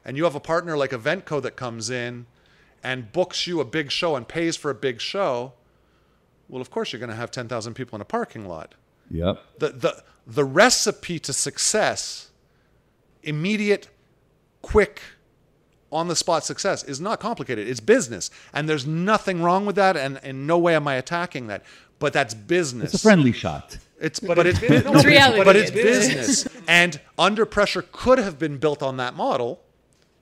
and you have a partner like evenko that comes in and books you a big show and pays for a big show, well, of course you're going to have 10,000 people in a parking lot. Yep. The, the, the recipe to success, immediate, quick, on the spot success, is not complicated. It's business. And there's nothing wrong with that. And in no way am I attacking that. But that's business. It's a friendly shot. It's but it's, bu- no, It's but reality. but it's It's business. and under pressure could have been built on that model.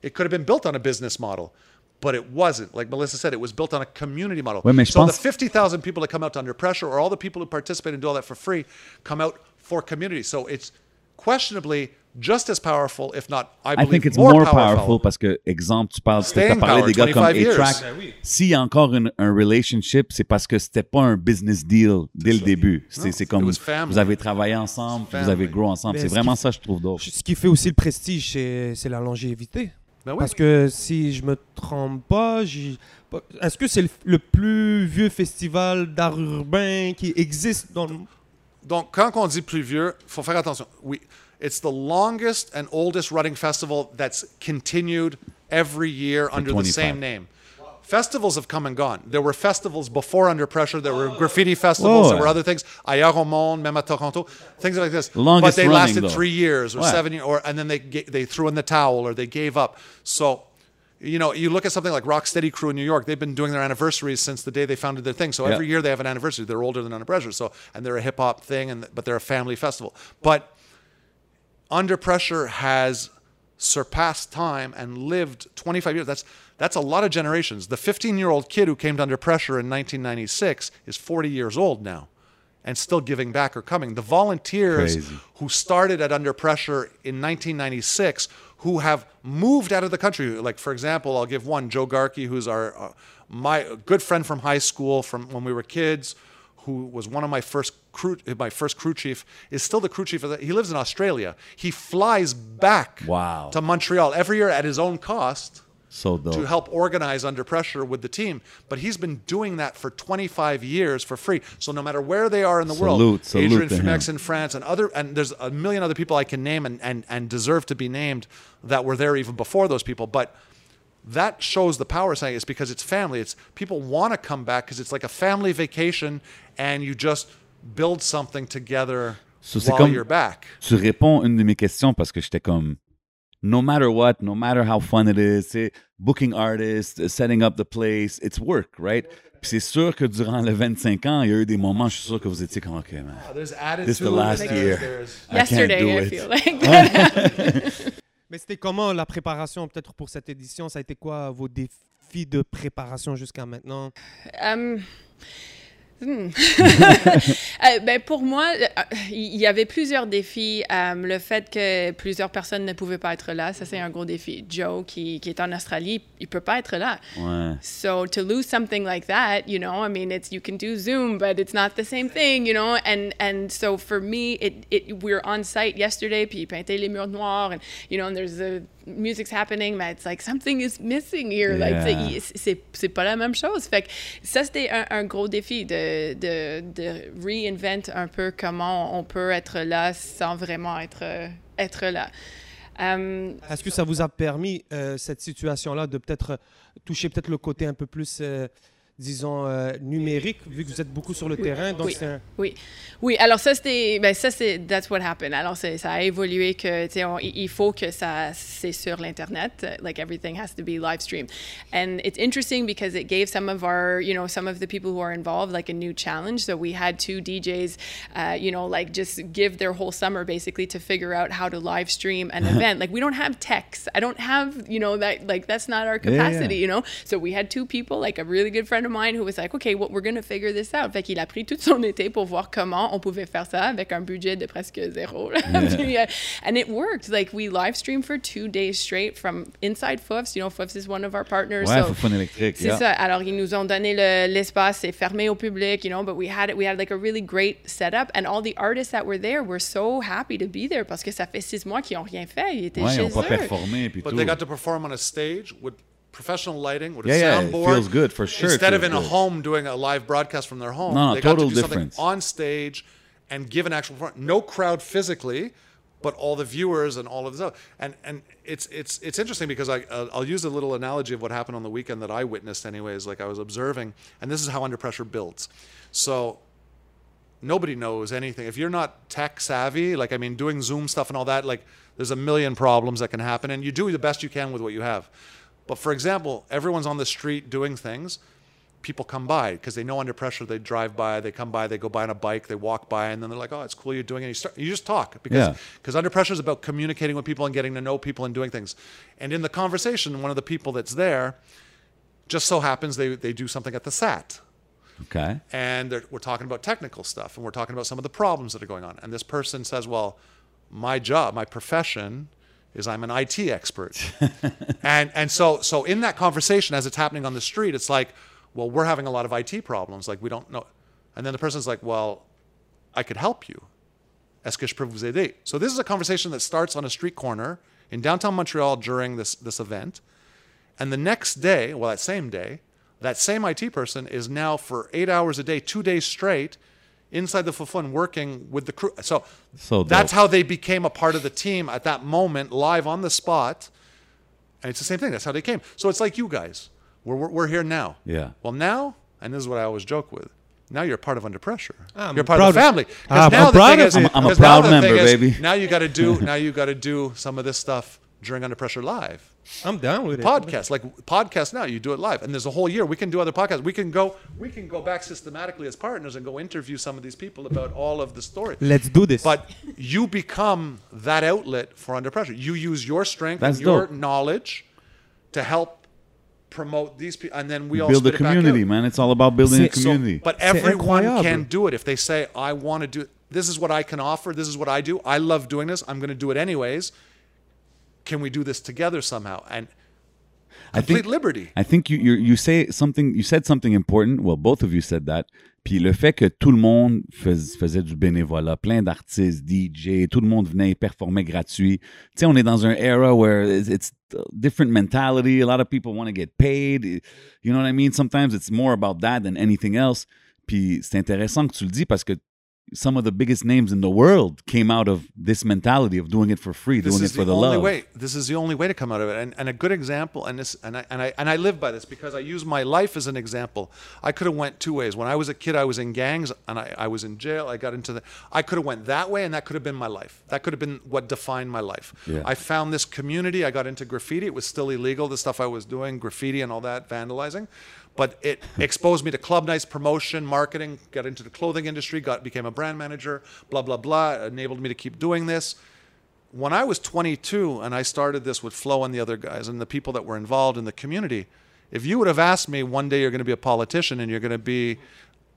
It could have been built on a business model, but it wasn't. Like Melissa said, it was built on a community model. Ouais, so pense- the fifty thousand people that come out to under pressure, or all the people who participate and do all that for free, come out for community. So it's questionably just as powerful, if not, I I believe think it's more, more, powerful. powerful parce que, exemple, tu parles, tu as parlé des gars comme 25 years. A-Track. Ben oui. S'il y a encore une- un relationship, c'est parce que c'était pas un business deal dès le début. C'est c'est comme vous avez travaillé ensemble, vous avez grow ensemble. Mais C'est ce vraiment ça, je trouve d'autre. Ce qui fait aussi le prestige, c'est c'est la longévité. Ben oui. Parce que si je me trompe pas, est-ce que c'est le, le plus vieux festival d'art urbain qui existe dans le Donc, quand on dit plus vieux, faut faire attention. We, it's the longest and oldest running festival that's continued every year under the same name. Festivals have come and gone. There were festivals before Under Pressure. There were oh. graffiti festivals. Oh, there were oh. other things. Ailleurs au monde, même à Toronto, things like this. Longest but they running, lasted though. three years or seven years, or and then they they threw in the towel or they gave up. So, you know, you look at something like Rocksteady Crew in New York. They've been doing their anniversaries since the day they founded their thing. So Yeah. every year they have an anniversary. They're older than Under Pressure. So and they're a hip hop thing, and but they're a family festival. But under Pressure has surpassed time and lived 25 years. That's that's a lot of generations. The 15-year-old kid who came to Under Pressure in 1996 is 40 years old now and still giving back or coming. The volunteers Crazy. who started at Under Pressure in 1996 who have moved out of the country. Like for example, I'll give one Joe Garkey who's our uh, my good friend from high school from when we were kids who was one of my first crew, my first crew chief, is still the crew chief. Of the, he lives in Australia. He flies back Wow. to Montreal every year at his own cost So to help organize under pressure with the team. But he's been doing that for 25 years for free. So no matter where they are in the world, Salute, salute Adrian to. Fumex in France and other, and there's a million other people I can name and, and, and deserve to be named that were there even before those people. But that shows the power saying it's because it's family. It's people want to come back because it's like a family vacation and you just build something together So while comme- you're back. tu réponds une de mes questions parce que j'étais comme no matter what, no matter how fun it is, c'est booking artists, setting up the place, it's work, right? Puis c'est sûr que durant le 25 ans, il y a eu des moments, je suis sûr que vous étiez comme OK, man. There's attitude. This is the last there's- year. there's- I can't do Yesterday, I it. feel like. Mais c'était comment la préparation peut-être pour cette édition? Ça a été quoi vos défis de préparation jusqu'à maintenant? Um, hmm. Euh, ben, pour moi, euh, il y avait plusieurs défis. Euh, le fait que plusieurs personnes ne pouvaient pas être là, ça c'est un gros défi. Joe, qui, qui est en Australie, il peut pas être là. Ouais. So to lose something like that, you know, I mean, it's you can do Zoom, but it's not the same thing, you know. And and so for me, it it we were on site yesterday, puis il peintait les murs noirs, and you know, and there's the music's happening, but it's like something is missing here. Like Yeah. c'est c'est pas la même chose. Fait que ça c'était un, un gros défi de de de un peu comment on peut être là sans vraiment être être là. Euh, Est-ce que ça vous a permis, euh, cette situation-là, de peut-être toucher peut-être le côté un peu plus, euh, disons, euh, numérique, vu que vous êtes beaucoup sur le terrain? Donc, Oui. un- Oui, oui. Alors ça c'était, ben ça c'est that's what happened. Alors ça a évolué que tu sais il faut que ça c'est sur l'internet. Like everything has to be live streamed, and it's interesting because it gave some of our you know some of the people who are involved like a new challenge. So we had two DJs, uh, you know, like just give their whole summer basically to figure out how to live stream an event. Like we don't have techs. I don't have you know that like that's not our Yeah, yeah. capacity. You know, so we had two people, like a really good friend of mine, who was like, "Okay, well, we're gonna figure this out." Fait qu'il a pris toute son été pour voir comment on pouvait faire ça avec un budget de presque zéro. Puis, euh, and it worked. Like we live streamed for two days straight from inside Fufs. You know, Fufs is one of our partners. Ouais, so électrique. c'est yeah. ça. Alors, ils nous ont donné le- l'espace, c'est fermé au public, you know, but we had it, we had like a really great setup, and all the artists that were there were so happy to be there parce que ça fait six mois qu'ils ont rien fait, ils étaient Ouais, ils n'ont pas eux. performé. Puis But tout. they got to perform on a stage with professional lighting, with Yeah, a yeah, it soundboard. feels good, for sure Instead of in a home doing a live broadcast from their home, No, they got to do difference. something on stage and give an actual performance. No crowd physically, but all the viewers and all of this. And and it's it's it's interesting because I uh, I'll use a little analogy of what happened on the weekend that I witnessed, anyways. Like I was observing, and this is how under pressure builds. So nobody knows anything. If you're not tech savvy, like I mean, doing Zoom stuff and all that, like there's a million problems that can happen, and you do the best you can with what you have. But for example, everyone's on the street doing things. People come by because they know under pressure. They drive by, they come by, they go by on a bike, they walk by, and then they're like, "Oh, it's cool you're doing it." You start, you just talk because Yeah. because under pressure is about communicating with people and getting to know people and doing things. And in the conversation, one of the people that's there just so happens they they do something at the SAT Okay. and they're- we're talking about technical stuff and we're talking about some of the problems that are going on and this person says well my job my profession is i'm an it expert. And and so so in that conversation as it's happening on the street it's like well we're having a lot of it problems. Like we don't know. And then the person's like well i could help you. So this is a conversation that starts on a street corner in downtown montreal during this this event. And the next day, well, that same day, that same IT person is now for eight hours a day, two days straight, inside the Fufun working with the crew. So, So that's dope. how they became a part of the team at that moment, live on the spot. And it's the same thing. That's how they came. So it's like you guys. We're, we're, we're here now. Yeah. Well, now, and this is what I always joke with. Now you're part of Under Pressure. I'm you're part of the family. of- family. 'Cause Ah, I'm now the proud thing of is- it. I'm- I'm a 'cause now proud the thing member, is, baby. Now you got to do. now you got to do some of this stuff during Under Pressure live I'm down with it. podcast like podcast now you do it live and there's a whole year we can do other podcasts we can go we can go back systematically as partners and go interview some of these people about all of the story Let's do this. but you become that outlet for under pressure you use your strength That's and your dope. knowledge to help promote these people and then we all Build a spit it community, man. It's all about building a C'est- So- community. but everyone can do it if they say i want to do this is what i can offer this is what i do i love doing this i'm going to do it anyways can we do this together somehow and I complete think liberty I think you you you say something you said something important. Well, both of you said that. Puis le fait que tout le monde fais- faisait du bénévolat, plein d'artistes, DJ, tout le monde venait performer gratuit. Tu sais, on est dans un era where it's, it's different mentality. A lot of people want to get paid. You know what I mean? Sometimes it's more about that than anything else. Puis c'est intéressant que tu le dis parce que some of the biggest names in the world came out of this mentality of doing it for free, this doing it for the, the, only love. way. This is the only way to come out of it. And, and a good example, and this, and I, and I and I live by this because I use my life as an example. I could have went two ways. When I was a kid, I was in gangs and I, I was in jail. I got into the. I could have went that way, and that could have been my life. That could have been what defined my life. Yeah. I found this community. I got into graffiti. It was still illegal. The stuff I was doing, graffiti and all that, vandalizing. But it exposed me to club nights, promotion, marketing. Got into the clothing industry. Got became a brand manager. Blah blah blah. Enabled me to keep doing this when I was 22 and I started this with Flo and the other guys and the people that were involved in the community, if you would have asked me one day you're going to be a politician and you're going to be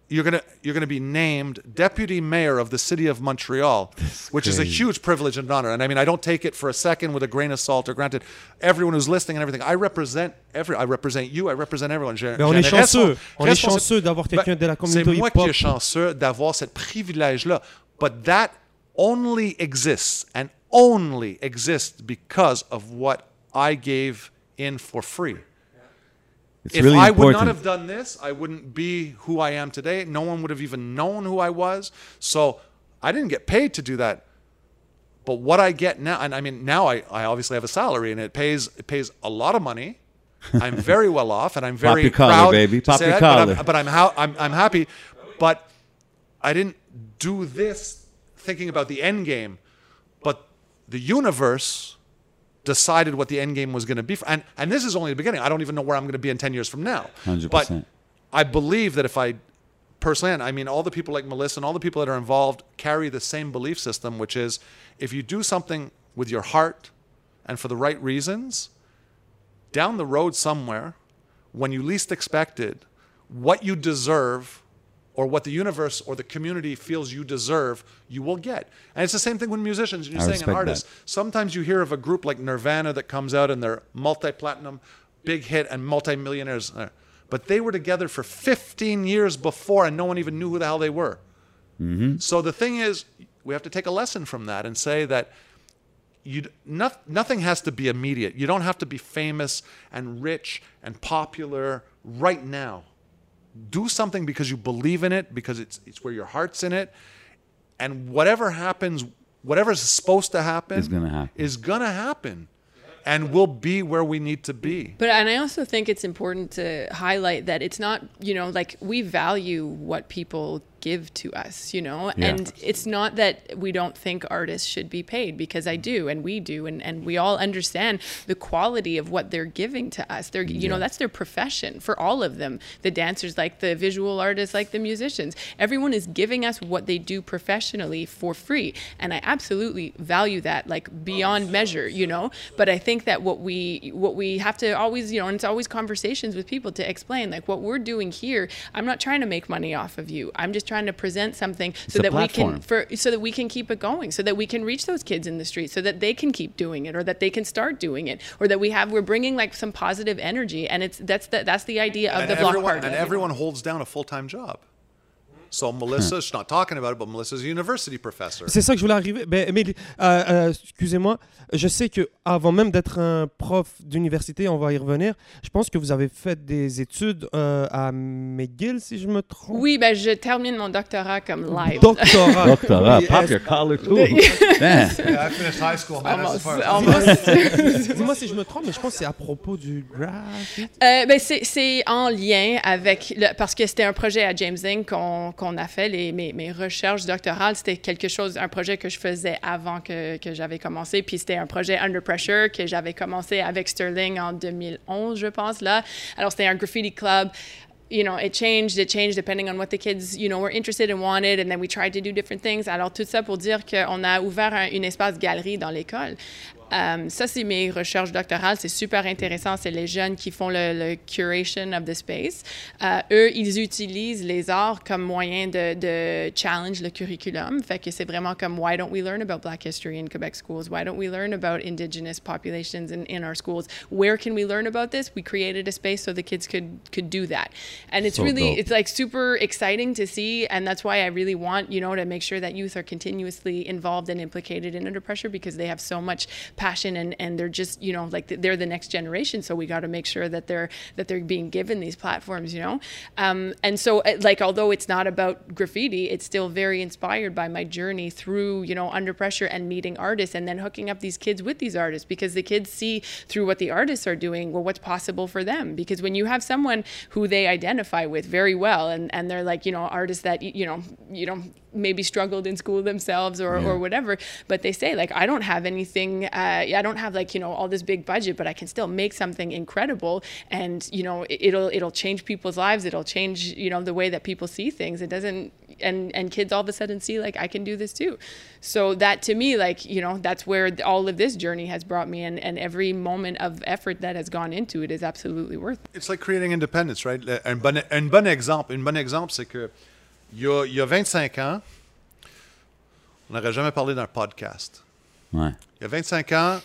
you're going to you're going to be named deputy mayor of the city of Montreal, which is a huge privilege and honor. And I mean, I don't take it for a second with a grain of salt. Or granted, everyone who's listening and everything, I represent every. I represent you. I represent everyone. Mais on est chanceux. On est chanceux d'avoir quelqu'un de la communauté C'est moi qui est chanceux d'avoir ce privilège-là. But that only exists and only exists because of what I gave in for free. It's if really I would not have done this, I wouldn't be who I am today. No one would have even known who I was. So I didn't get paid to do that. But what I get now, and I mean, now I, I obviously have a salary and it pays it pays a lot of money. I'm very well off, and I'm very your collar, proud baby. to Pop your that, but I'm- collar. But I'm, how, I'm I'm happy. But I didn't do this thinking about the end game, but the universe decided what the end game was going to be. And and this is only the beginning. I don't even know where I'm going to be in 10 years from now. 100%. But I believe that if I personally, and I mean all the people like Melissa and all the people that are involved carry the same belief system, which is if you do something with your heart and for the right reasons, down the road somewhere, when you least expect it, what you deserve or what the universe or the community feels you deserve, you will get. And it's the same thing with musicians. You're I saying an artist. Sometimes you hear of a group like Nirvana that comes out and they're multi-platinum, big hit, and multi-millionaires. Uh, But they were together for 15 years before, and no one even knew who the hell they were. So the thing is, we have to take a lesson from that and say that you nothing has to be immediate. You don't have to be famous and rich and popular right now. Do something because you believe in it, because it's it's where your heart's in it, and whatever happens, whatever's supposed to happen Is gonna happen. Is gonna happen, and we'll be where we need to be. But and I also think it's important to highlight that it's not, you know, like we value what people give to us, you know, Yeah. and it's not that we don't think artists should be paid because I do and we do and, and we all understand the quality of what they're giving to us. They're you know, that's their profession for all of them. The dancers like the visual artists like the musicians. Everyone is giving us what they do professionally for free. And I absolutely value that like beyond measure, you know. But I think that what we what we have to always, you know, and it's always conversations with people to explain like what we're doing here. I'm not trying to make money off of you. I'm just trying to present something so a that we can for so that we can keep it going, so that we can reach those kids in the street, so that they can keep doing it, or that they can start doing it, or that we have we're bringing like some positive energy, and it's that's the that's the idea of and the block party. and everyone holds down a full-time job. So Melissa, she's not talking about it, but Melissa's a university professor. C'est ça que je voulais arriver. Ben, mais, euh, euh, excusez-moi, je sais que avant même d'être un prof d'université, on va y revenir. Je pense que vous avez fait des études euh, à McGill, si je me trompe. Oui, ben je termine mon doctorat comme live. Doctorat. Doctorat, pop your collar too. Damn. Yeah, I finished high school, man. Almost, almost. Dis-moi si je me trompe, mais je pense que c'est à propos du graffiti. Euh, ben c'est, c'est en lien avec le- parce que c'était un projet à James Inc qu'on, qu'on a fait les, mes, recherches doctorales c'était quelque chose un projet que je faisais avant que, j'avais commencé puis c'était un projet Under Pressure que j'avais commencé avec Sterling en 2011 je pense là alors c'était un graffiti club you know, it changed, it changed depending on what the kids, you know, were interested and wanted, and then we tried to do different things. Alors, tout ça pour dire qu'on a ouvert un, espace galerie dans l'école. Euh, ça, c'est mes recherches doctorales. C'est super intéressant. C'est les jeunes qui font le, le curation of the space. Euh, eux, ils utilisent les arts comme moyen de, de challenge le curriculum. Fait que c'est vraiment comme, why don't we learn about Black history in Quebec schools? Why don't we learn about Indigenous populations in, in our schools? Where can we learn about this? We created a space so the kids could could do that. And it's So really, dope. it's like super exciting to see. And that's why I really want, you know, to make sure that youth are continuously involved and implicated in Under Pressure because they have so much passion and, and they're just, you know, like they're the next generation. So we got to make sure that they're, that they're being given these platforms, you know? Um, and so uh, like, although it's not about graffiti, it's still very inspired by my journey through, you know, Under Pressure and meeting artists and then hooking up these kids with these artists because the kids see through what the artists are doing, well, what's possible for them. Because when you have someone who they identify with very well and, and they're like, you know, artists that, you know, you know, maybe struggled in school themselves or, or whatever, but they say like, I don't have anything, uh, I don't have like, you know, all this big budget, but I can still make something incredible. And, you know, it- it'll, it'll change people's lives. It'll change, you know, the way that people see things. It doesn't, and, and kids all of a sudden see like, I can do this too. So that to me, like, you know, that's where all of this journey has brought me and, and every moment of effort that has gone into it is absolutely worth it. It's like creating independence, right? Un bon, un bon exemple, un bon exemple, c'est que il y a, il y a 25 ans, on n'aurait jamais parlé d'un podcast. Ouais. Il y a 25 ans,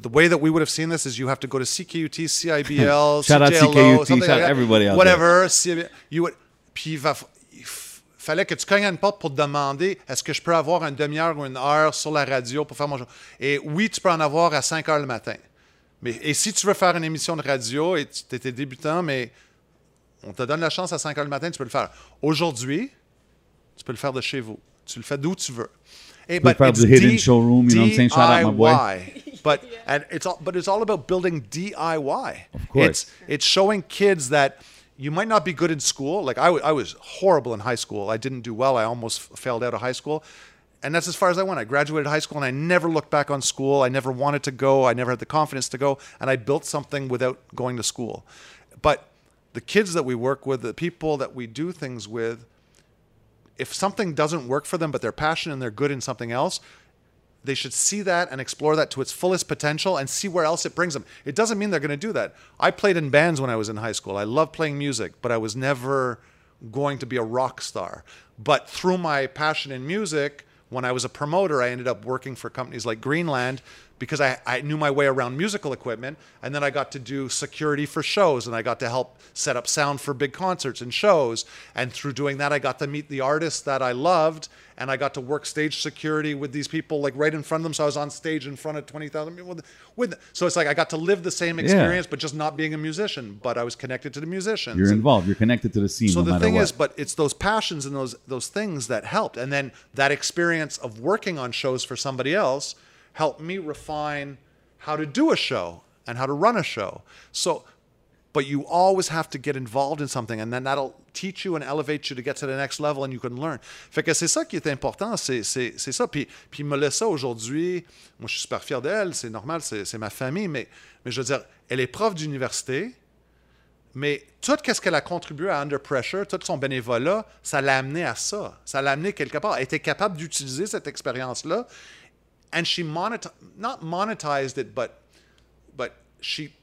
the way that we would have seen this is you have to go to CKUT, CIBL, Shout out CJLO, CKUT, something shout like that. everybody out whatever. You would, puis il, va, il fallait que tu cognes à une porte pour te demander est-ce que je peux avoir une demi-heure ou une heure sur la radio pour faire mon jour? Et oui, tu peux en avoir à 5 heures le matin. Mais, et si tu veux faire une émission de radio et tu étais débutant, mais on te donne la chance à 5 heures le matin, tu peux le faire. Aujourd'hui, tu peux le faire de chez vous. Tu le fais d'où tu veux. Hey, but it's hidden D- showroom, you know what I'm saying? Shout out, my boy. DIY. But and it's all but it's all about building DIY. Of course. It's it's showing kids that you might not be good in school. Like I, I was horrible in high school. I didn't do well. I almost failed out of high school. And that's as far as I went. I graduated high school and I never looked back on school. I never wanted to go. I never had the confidence to go. And I built something without going to school. But the kids that we work with, the people that we do things with, if something doesn't work for them, but they're passionate and they're good in something else, they should see that and explore that to its fullest potential and see where else it brings them. It doesn't mean they're going to do that. I played in bands when I was in high school. I loved playing music, but I was never going to be a rock star. But through my passion in music, when I was a promoter, I ended up working for companies like Greenland because I, I knew my way around musical equipment. And then I got to do security for shows and I got to help set up sound for big concerts and shows. And through doing that, I got to meet the artists that I loved and I got to work stage security with these people like right in front of them. So I was on stage in front of 20,000 people with, so it's like I got to live the same experience, but just not being a musician, but I was connected to the musicians. You're involved. You're connected to the scene so no the thing what. is, but it's those passions and those those things that helped, and then that experience of working on shows for somebody else helped me refine how to do a show and how to run a show. So, but you always have to get involved in something, and then that'll teach you and elevate you to get to the next level, and you can learn. Fait que c'est ça qui est important, c'est ça. Puis puis Melissa aujourd'hui, moi je suis super fier d'elle, c'est normal, c'est c'est ma famille, mais mais je veux dire, elle est prof d'université. Mais tout ce qu'elle a contribué à Under Pressure, tout son bénévolat, ça l'a amené à ça. Ça l'a amené quelque part. Elle était capable d'utiliser cette expérience-là. And she monetized, not monetized it, but, but she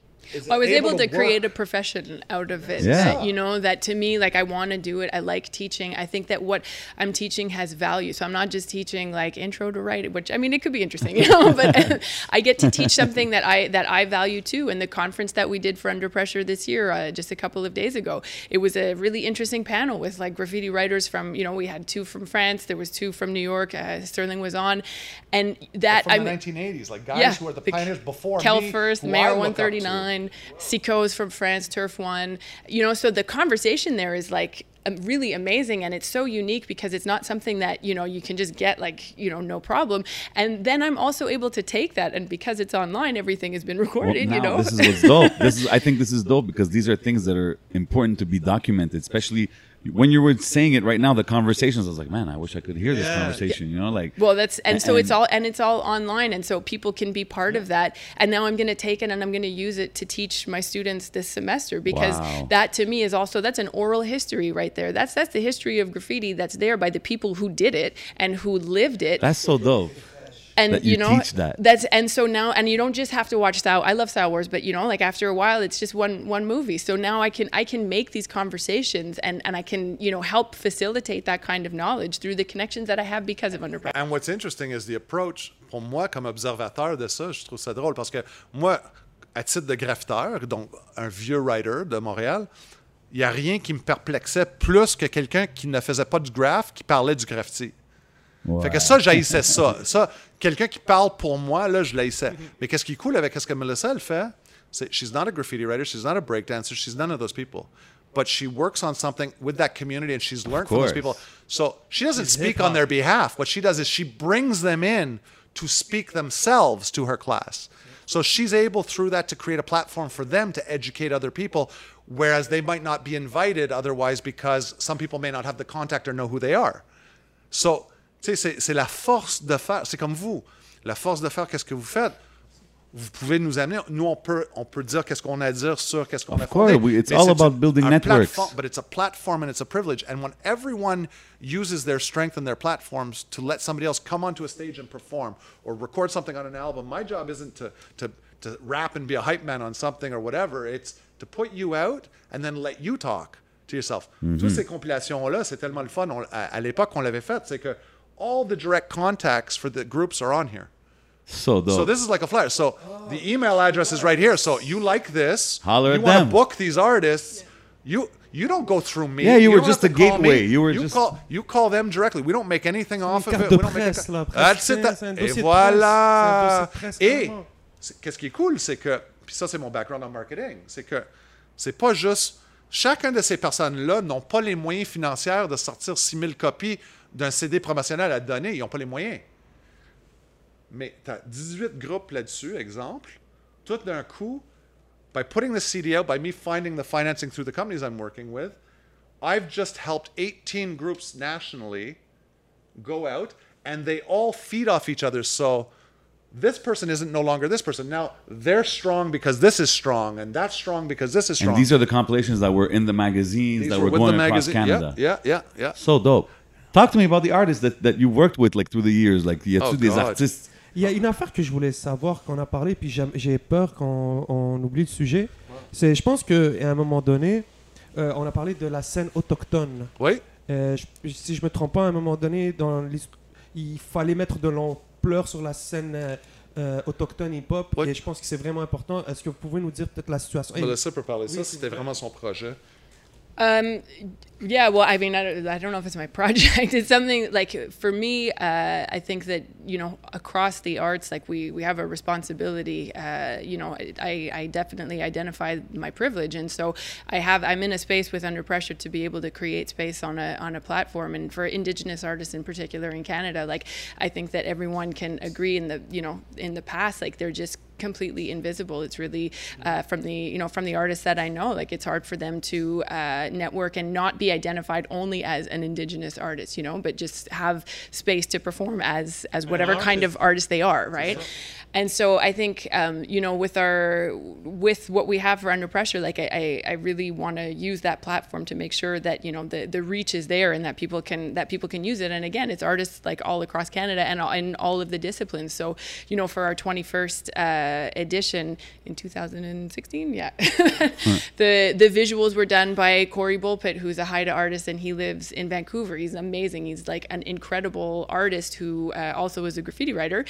I was able, able to, to create a profession out of it. Yeah. That, you know, that to me, like I want to do it. I like teaching. I think that what I'm teaching has value. So I'm not just teaching like intro to writing, which I mean, it could be interesting, you know, but I get to teach something that I, that I value too. And the conference that we did for Under Pressure this year, uh, just a couple of days ago, it was a really interesting panel with like graffiti writers from, you know, we had two from France, there was two from New York, uh, Sterling was on. And that, but from I mean, the 1980s, like guys yeah, who were the pioneers before Cal me, First, Mare 139. Ireland, Sicot's from France, Turf One. You know, so the conversation there is like really amazing and it's so unique because it's not something that you know you can just get like you know no problem and then i'm also able to take that and because it's online everything has been recorded well, you know this is what's dope this is i think this is dope because these are things that are important to be documented especially when you were saying it right now. The conversations, I was like, man, I wish I could hear this conversation. You know, like, Well, that's and so it's all and it's all online, and so people can be part of that. And now I'm going to take it and I'm going to use it to teach my students this semester because Wow. that to me is also that's an oral history right there. That's that's the history of graffiti that's there by the people who did it and who lived it. that's so dope. And that you know teach that. that's and so now and you don't just have to watch Star. I love Star Wars, but you know, like after a while, it's just one one movie. So now I can I can make these conversations and and I can you know help facilitate that kind of knowledge through the connections that I have because of undergrad. And what's interesting is the approach, pour moi, comme observateur de ça, je trouve ça drôle parce que moi, à titre de graffiteur, donc un vieux writer de Montréal, il n'y a rien qui me perplexait plus que quelqu'un qui ne faisait pas du graph, qui parlait du graffiti. Fait que ça, j'haïssais ça. Ça, quelqu'un qui parle pour moi, là, je l'haïssais. Mais qu'est-ce qui est cool avec ce que Melissa, elle fait, c'est she's not a graffiti writer, she's not a breakdancer, she's none of those people. But she works on something with that community and she's learned from those people. So she doesn't speak on their behalf. What she does is she brings them in to speak themselves to her class. So she's able through that to create a platform for them to educate other people, whereas they might not be invited otherwise because some people may not have the contact or know who they are. So, tu sais, c'est- la force de faire. C'est comme vous. La force de faire, qu'est-ce que vous faites? Vous pouvez nous amener. Nous, on peut, on peut dire qu'est-ce qu'on a à dire sur qu'est-ce qu'on a we- it's all c'est about building networks. platform- but it's a platform and it's a privilege. And when everyone uses their strength and their platforms to let somebody else come onto a stage and perform or record something on an album, my job isn't to, to, to rap and be a hype man on something or whatever. It's to put you out and then let you talk to yourself. Toutes ces compilations-là, c'est tellement le fun. On- à à l'époque, on l'avait fait, c'est que all the direct contacts for the groups are on here. So dope. So this is like a flyer. So the email address is right here. So you like this? Holler you at want to book these artists? You you don't go through me. Yeah, you were just have a to call me. gateway. You were you just- call you call them directly. We don't make anything off of it. de We don't make presse, a- That's it. presse, Et voilà. presse, c'est un dossier de presse, Et qu'est-ce qui est cool, c'est que puis ça c'est mon background en marketing, c'est que c'est pas juste chacun de ces personnes-là n'ont pas les moyens financiers de sortir 6000 copies d'un CD promotionnel à donner. Ils n'ont pas les moyens. mais tu as 18 groupes là-dessus, exemple. Tout d'un coup, by putting the CD out, by me finding the financing through the companies I'm working with, I've just helped 18 groups nationally go out and they all feed off each other. So this person isn't no longer this person. Now they're strong because this is strong and that's strong because this is strong. And these are the compilations that were in the magazines These that were were going across magazine. Canada. Yeah, yeah, yeah, yeah. So dope. Talk to me about the artists that, that you worked with like through the years. Like, y a-tu Oh, des God. artistes Il y a une affaire que je voulais savoir qu'on a parlé, puis j'ai peur qu'on on oublie le sujet. C'est, je pense qu'à un moment donné, euh, on a parlé de la scène autochtone. Oui. Euh, je- si je me trompe pas, à un moment donné, dans il fallait mettre de l'ampleur sur la scène euh, euh, autochtone hip-hop, Oui. et je pense que c'est vraiment important. Est-ce que vous pouvez nous dire peut-être la situation? Hey, Melissa peut parler. Oui, Ça, c'était vraiment son projet. Um, yeah, well, I mean, I don't, I don't know if it's my project. It's something like for me, uh, I think that you know across the arts, like we we have a responsibility. Uh, you know, I I definitely identify my privilege, and so I have I'm in a space with Under Pressure to be able to create space on a on a platform, and for Indigenous artists in particular in Canada, like I think that everyone can agree in the you know in the past, like they're just completely invisible. It's really uh, from the you know from the artists that I know, like it's hard for them to uh, network and not be identified only as an indigenous artist, you know, but just have space to perform as as whatever kind of artist they are, right? And so I think um, you know with our with what we have for Under Pressure, like I, I, I really want to use that platform to make sure that you know the the reach is there and that people can that people can use it. And again, it's artists like all across Canada and all, in all of the disciplines. So you know for our 21st uh, edition in 2016, yeah, the the visuals were done by Corey Bulpitt, who's a Haida artist and he lives in Vancouver. He's amazing. He's like an incredible artist who uh, also is a graffiti writer,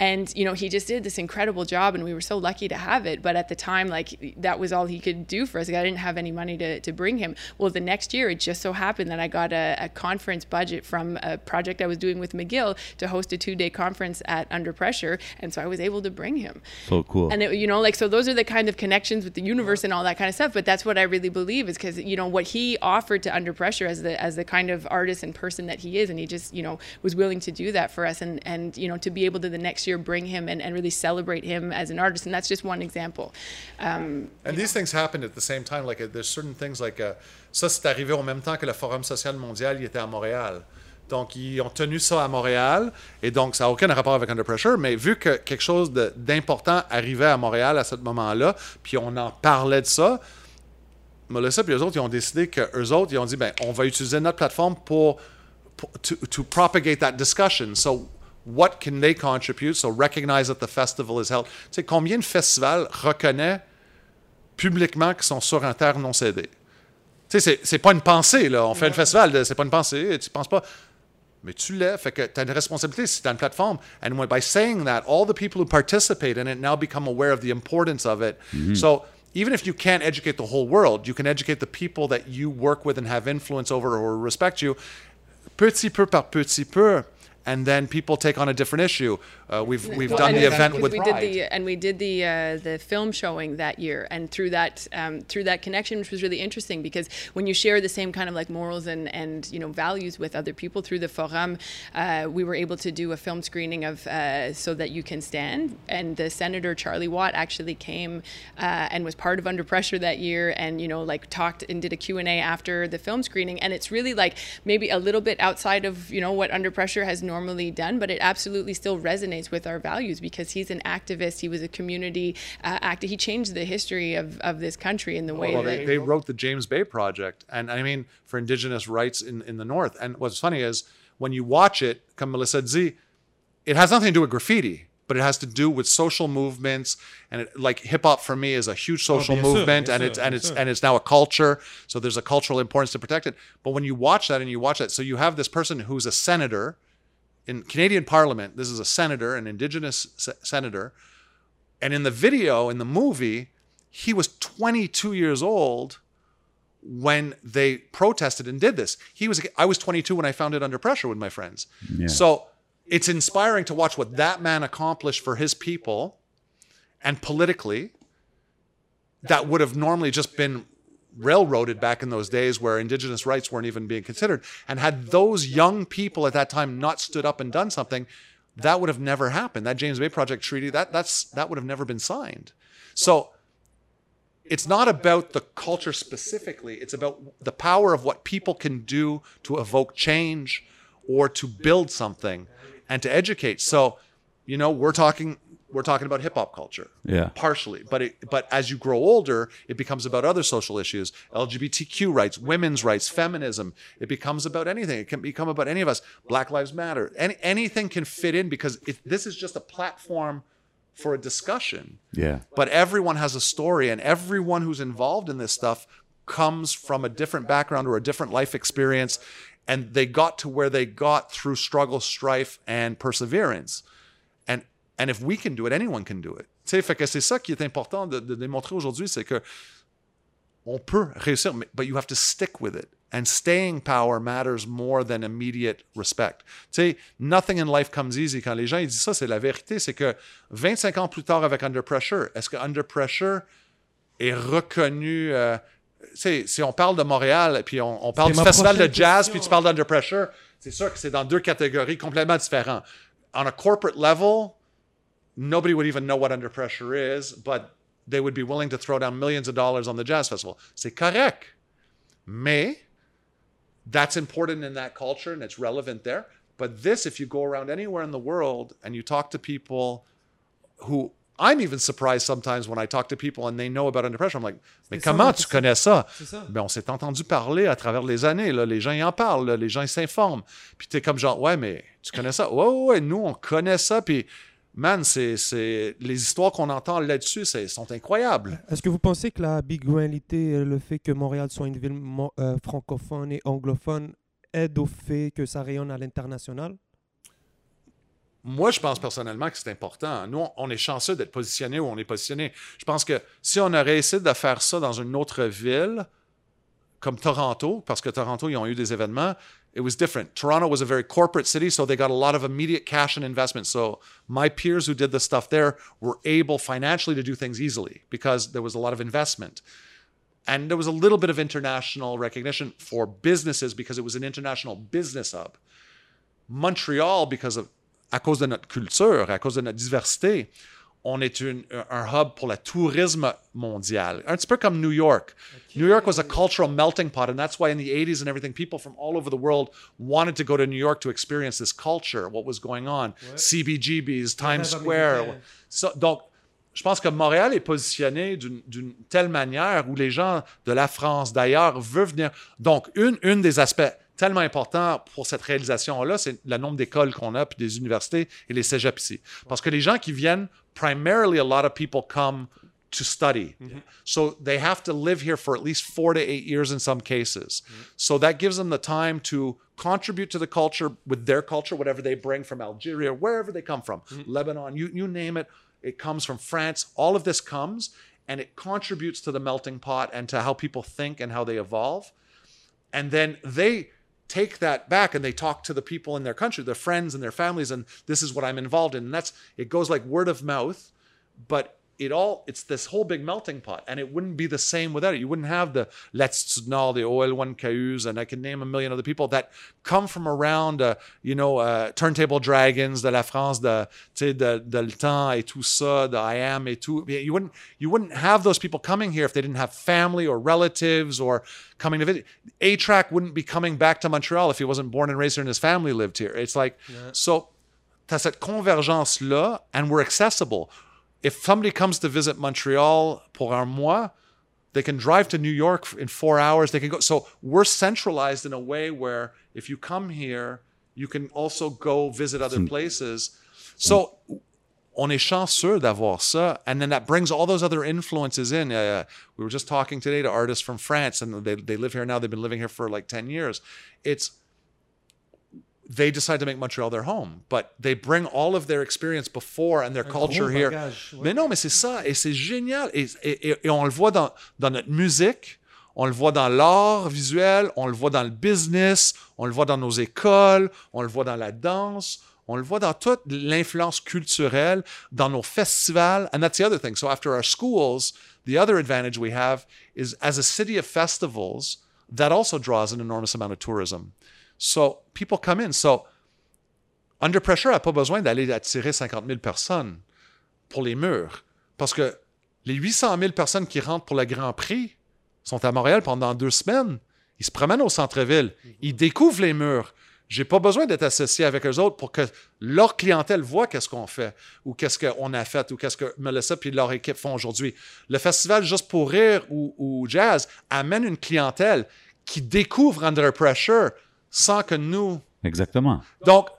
and you know he just did this incredible job, and we were so lucky to have it. But at the time, like that was all he could do for us. Like, I didn't have any money to, to bring him. Well, the next year, it just so happened that I got a, a conference budget from a project I was doing with McGill to host a two day conference at Under Pressure, and so I was able to bring him. So cool. And it, you know, like so, those are the kind of connections with the universe and all that kind of stuff. But that's what I really believe is because you know what he offered to Under Pressure as the as the kind of artist and person that he is, and he just you know was willing to do that for us, and and you know to be able to the next year bring him and, and really celebrate him as an artist, and that's just one example. Um, And these things happened at the same time. Like uh, there's certain things like uh, ça c'est arrivé au même temps que le Forum social mondial il était à Montréal. Donc ils ont tenu ça à Montréal et donc ça n'a aucun rapport avec Under Pressure. Mais vu que quelque chose d'important arrivait à Montréal à ce moment-là, puis on en parlait de ça, Melissa puis eux autres ils ont décidé que eux autres ils ont dit ben on va utiliser notre plateforme pour, pour- to, to propagate that discussion. So what can they contribute? So recognize that the festival is held. Tu sais combien de festivals reconnaît publiquement qui sont sur un terre non cédé. Tu sais, c'est- c'est pas une pensée, là. On fait le festival, c'est pas une pensée, tu penses pas. Mais tu l'es, fait que tu as une responsabilité si tu as une plateforme. And when, by saying that, all the people who participate in it now become aware of the importance of it. Mm-hmm. So even if you can't educate the whole world, you can educate the people that you work with and have influence over or respect you, petit peu par petit peu. And then people take on a different issue. Uh, we've we've Well, done the event with we Pride. did the and we did the uh, the film showing that year, and through that um, through that connection, which was really interesting because when you share the same kind of like morals and and you know values with other people through the forum, uh, we were able to do a film screening of uh, so that you can stand, and the senator Charlie Watt actually came uh, and was part of Under Pressure that year, and you know like talked and did a Q and A after the film screening, and it's really like maybe a little bit outside of you know what Under Pressure has normally done, but it absolutely still resonates with our values because he's an activist. He was a community uh, actor. He changed the history of, of this country in the way Well, that they, they wrote the James Bay Project, and I mean for Indigenous rights in, in the North. And what's funny is when you watch it, comme Melissa Z, it has nothing to do with graffiti, but it has to do with social movements. And it, like hip hop for me is a huge social bien sûr, movement, bien and sûr, it's and bien it's sûr. and it's now a culture. So there's a cultural importance to protect it. But when you watch that and you watch that, so you have this person who's a senator in Canadian Parliament. This is a senator, an Indigenous se- senator. And in the video, in the movie, he was 22 years old when they protested and did this. He was I was 22 when I found it under pressure with my friends. So it's inspiring to watch what that man accomplished for his people and politically that would have normally just been railroaded back in those days where indigenous rights weren't even being considered and had those young people at that time not stood up and done something that would have never happened. That James Bay Project treaty, that that's that would have never been signed. So it's not about the culture specifically. It's about the power of what people can do to evoke change or to build something and to educate. So, you know, we're talking we're talking about hip hop culture. Yeah. Partially. But it, but as you grow older, it becomes about other social issues, LGBTQ rights, women's rights, feminism. It becomes about anything. It can become about any of us. Black Lives Matter. Any, anything can fit in because it, this is just a platform for a discussion. Yeah. But everyone has a story, and everyone who's involved in this stuff comes from a different background or a different life experience, and they got to where they got through struggle, strife, and perseverance. And and if we can do it, anyone can do it. Tu sais, fait que c'est ça qui est important de, de démontrer aujourd'hui, c'est que on peut réussir, mais but you have to stick with it. And staying power matters more than immediate respect. Tu sais, nothing in life comes easy. Quand les gens ils disent ça, c'est la vérité. C'est que 25 ans plus tard avec Under Pressure, est-ce que Under Pressure est reconnu... euh, tu sais, si on parle de Montréal, puis on, on parle du festival de jazz, question. puis tu parles d'Under Pressure, c'est sûr que c'est dans deux catégories complètement différentes. On a corporate level, nobody would even know what under pressure is, but they would be willing to throw down millions of dollars on the jazz festival. C'est correct. Mais that's important in that culture and it's relevant there. But this, if you go around anywhere in the world and you talk to people who I'm even surprised sometimes when I talk to people and they know about under pressure. I'm like, mais C'est ça, comment tu connais ça? Ça. Ben, on s'est entendu parler à travers les années. Là. Les gens y en parlent, là. les gens s'informent. Puis t'es comme genre, ouais, mais tu connais ça? Ouais, ouais, ouais, nous, on connaît ça. Puis, man, c'est, c'est... les histoires qu'on entend là-dessus, c'est, sont incroyables. Est-ce que vous pensez que la euh, le fait que Montréal soit une ville mo- euh, francophone et anglophone, aide au fait que ça rayonne à l'international? Moi, je pense personnellement que c'est important. Nous, on est chanceux d'être positionné où on est positionné. Je pense que si on aurait essayé de faire ça dans une autre ville, comme Toronto, parce que Toronto, ils ont eu des événements, it was different. Toronto was a very corporate city, so they got a lot of immediate cash and investment. So my peers who did the stuff there were able financially to do things easily because there was a lot of investment. And there was a little bit of international recognition for businesses because it was an international business hub. Montréal, because of, à cause de notre culture, à cause de notre diversité, on est une- un hub pour le tourisme mondial. Un petit peu comme New York. New York was a cultural melting pot, and that's why in the 80s and everything, people from all over the world wanted to go to New York to experience this culture, what was going on. CBGBs, Times Square. Ça, donc, je pense que Montréal est positionné d'une d'une telle manière où les gens de la France, d'ailleurs, veulent venir. Donc, une, une des aspects tellement importants pour cette réalisation-là, c'est le nombre d'écoles qu'on a, puis des universités et les cégeps ici. Parce que les gens qui viennent, primarily, a lot of people come to study. So they have to live here for at least four to eight years in some cases. So that gives them the time to contribute to the culture with their culture, whatever they bring from Algeria, wherever they come from, Lebanon, you, you name it. It comes from France. All of this comes and it contributes to the melting pot and to how people think and how they evolve. And then they take that back and they talk to the people in their country, their friends and their families, and this is what I'm involved in. And that's it goes like word of mouth, but it all it's this whole big melting pot. And it wouldn't be the same without it. You wouldn't have the Let's Know, the OL1 Cayuse, and I can name a million other people that come from around uh, you know, uh, Turntable Dragons de la France, de, de, de le temps et tout ça, de I Am et tout. You wouldn't you wouldn't have those people coming here if they didn't have family or relatives or coming to visit. A-Trak wouldn't be coming back to Montreal if he wasn't born and raised here and his family lived here. It's like, so t'as cette convergence-là, and we're accessible. If somebody comes to visit Montreal pour un mois, they can drive to New York in four hours. They can go. So we're centralized in a way where if you come here, you can also go visit other places. So on est chanceux d'avoir ça. And then that brings all those other influences in. Uh, we were just talking today to artists from France, and they, they live here now. They've been living here for like 10 years. It's they decide to make Montreal their home, but they bring all of their experience before and their culture here. bagage, ouais. Mais non, mais c'est ça, et c'est génial. Et, et- et- et on le voit dans, dans notre musique, on le voit dans l'art visuel, on le voit dans le business, on le voit dans nos écoles, on le voit dans la danse, on le voit dans toute l'influence culturelle, dans nos festivals. And that's the other thing. So after our schools, the other advantage we have is as a city of festivals, that also draws an enormous amount of tourism. So people come in. So Under Pressure n'a pas besoin d'aller attirer 50 000 personnes pour les murs. Parce que les 800 000 personnes qui rentrent pour le Grand Prix sont à Montréal pendant deux semaines. Ils se promènent au centre-ville. Ils découvrent les murs. J'ai pas besoin d'être associé avec eux autres pour que leur clientèle voit qu'est-ce qu'on fait ou qu'est-ce qu'on a fait ou qu'est-ce que Melissa et leur équipe font aujourd'hui. Le festival Juste pour rire ou, ou Jazz amène une clientèle qui découvre Under Pressure sans que nous... Exactement. Donc,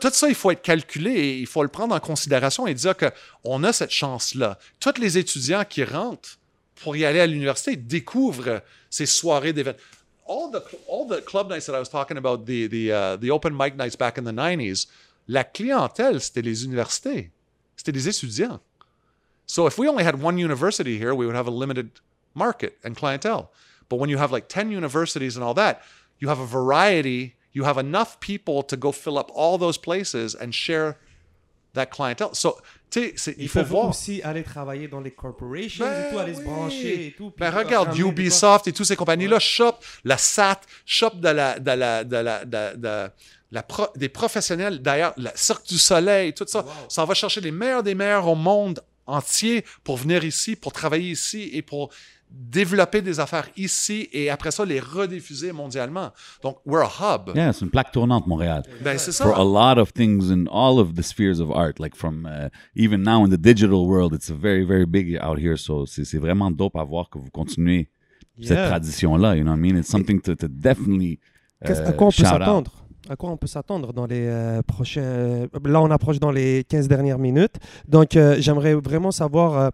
tout ça, il faut être calculé et il faut le prendre en considération et dire qu'on a cette chance-là. Tous les étudiants qui rentrent pour y aller à l'université découvrent ces soirées d'événements. All the, all the club nights that I was talking about, the, the, uh, the open mic nights back in the 90s, la clientèle, c'était les universités. C'était les étudiants. So if we only had one university here, we would have a limited market and clientele. But when you have like 10 universities and all that, you have a variety, you have enough people to go fill up all those places and share that clientele. So, tu sais, il faut voir. aussi aller travailler dans les corporations Ben et tout, aller se brancher et tout. Ben regarde, Ubisoft et toutes ces compagnies-là shop, la SAT, shop de la, de la, de la, de- de la pro- des professionnels, d'ailleurs, la Cirque du Soleil, tout ça. Ça va chercher les meilleurs des meilleurs au monde entier pour venir ici, pour travailler ici et pour développer des affaires ici et après ça, les rediffuser mondialement. Donc, we're a hub. Yeah, c'est une plaque tournante, Montréal. Ben, c'est ça. For a lot of things in all of the spheres of art, like from uh, even now in the digital world, it's very, very big out here. So c'est vraiment dope à voir que vous continuez cette Yeah. tradition-là. You know what I mean? It's something to, to definitely uh, à quoi on peut s'attendre? À quoi on peut s'attendre dans les euh, prochains... euh, Là, on approche dans les 15 dernières minutes. Donc, euh, j'aimerais vraiment savoir... euh,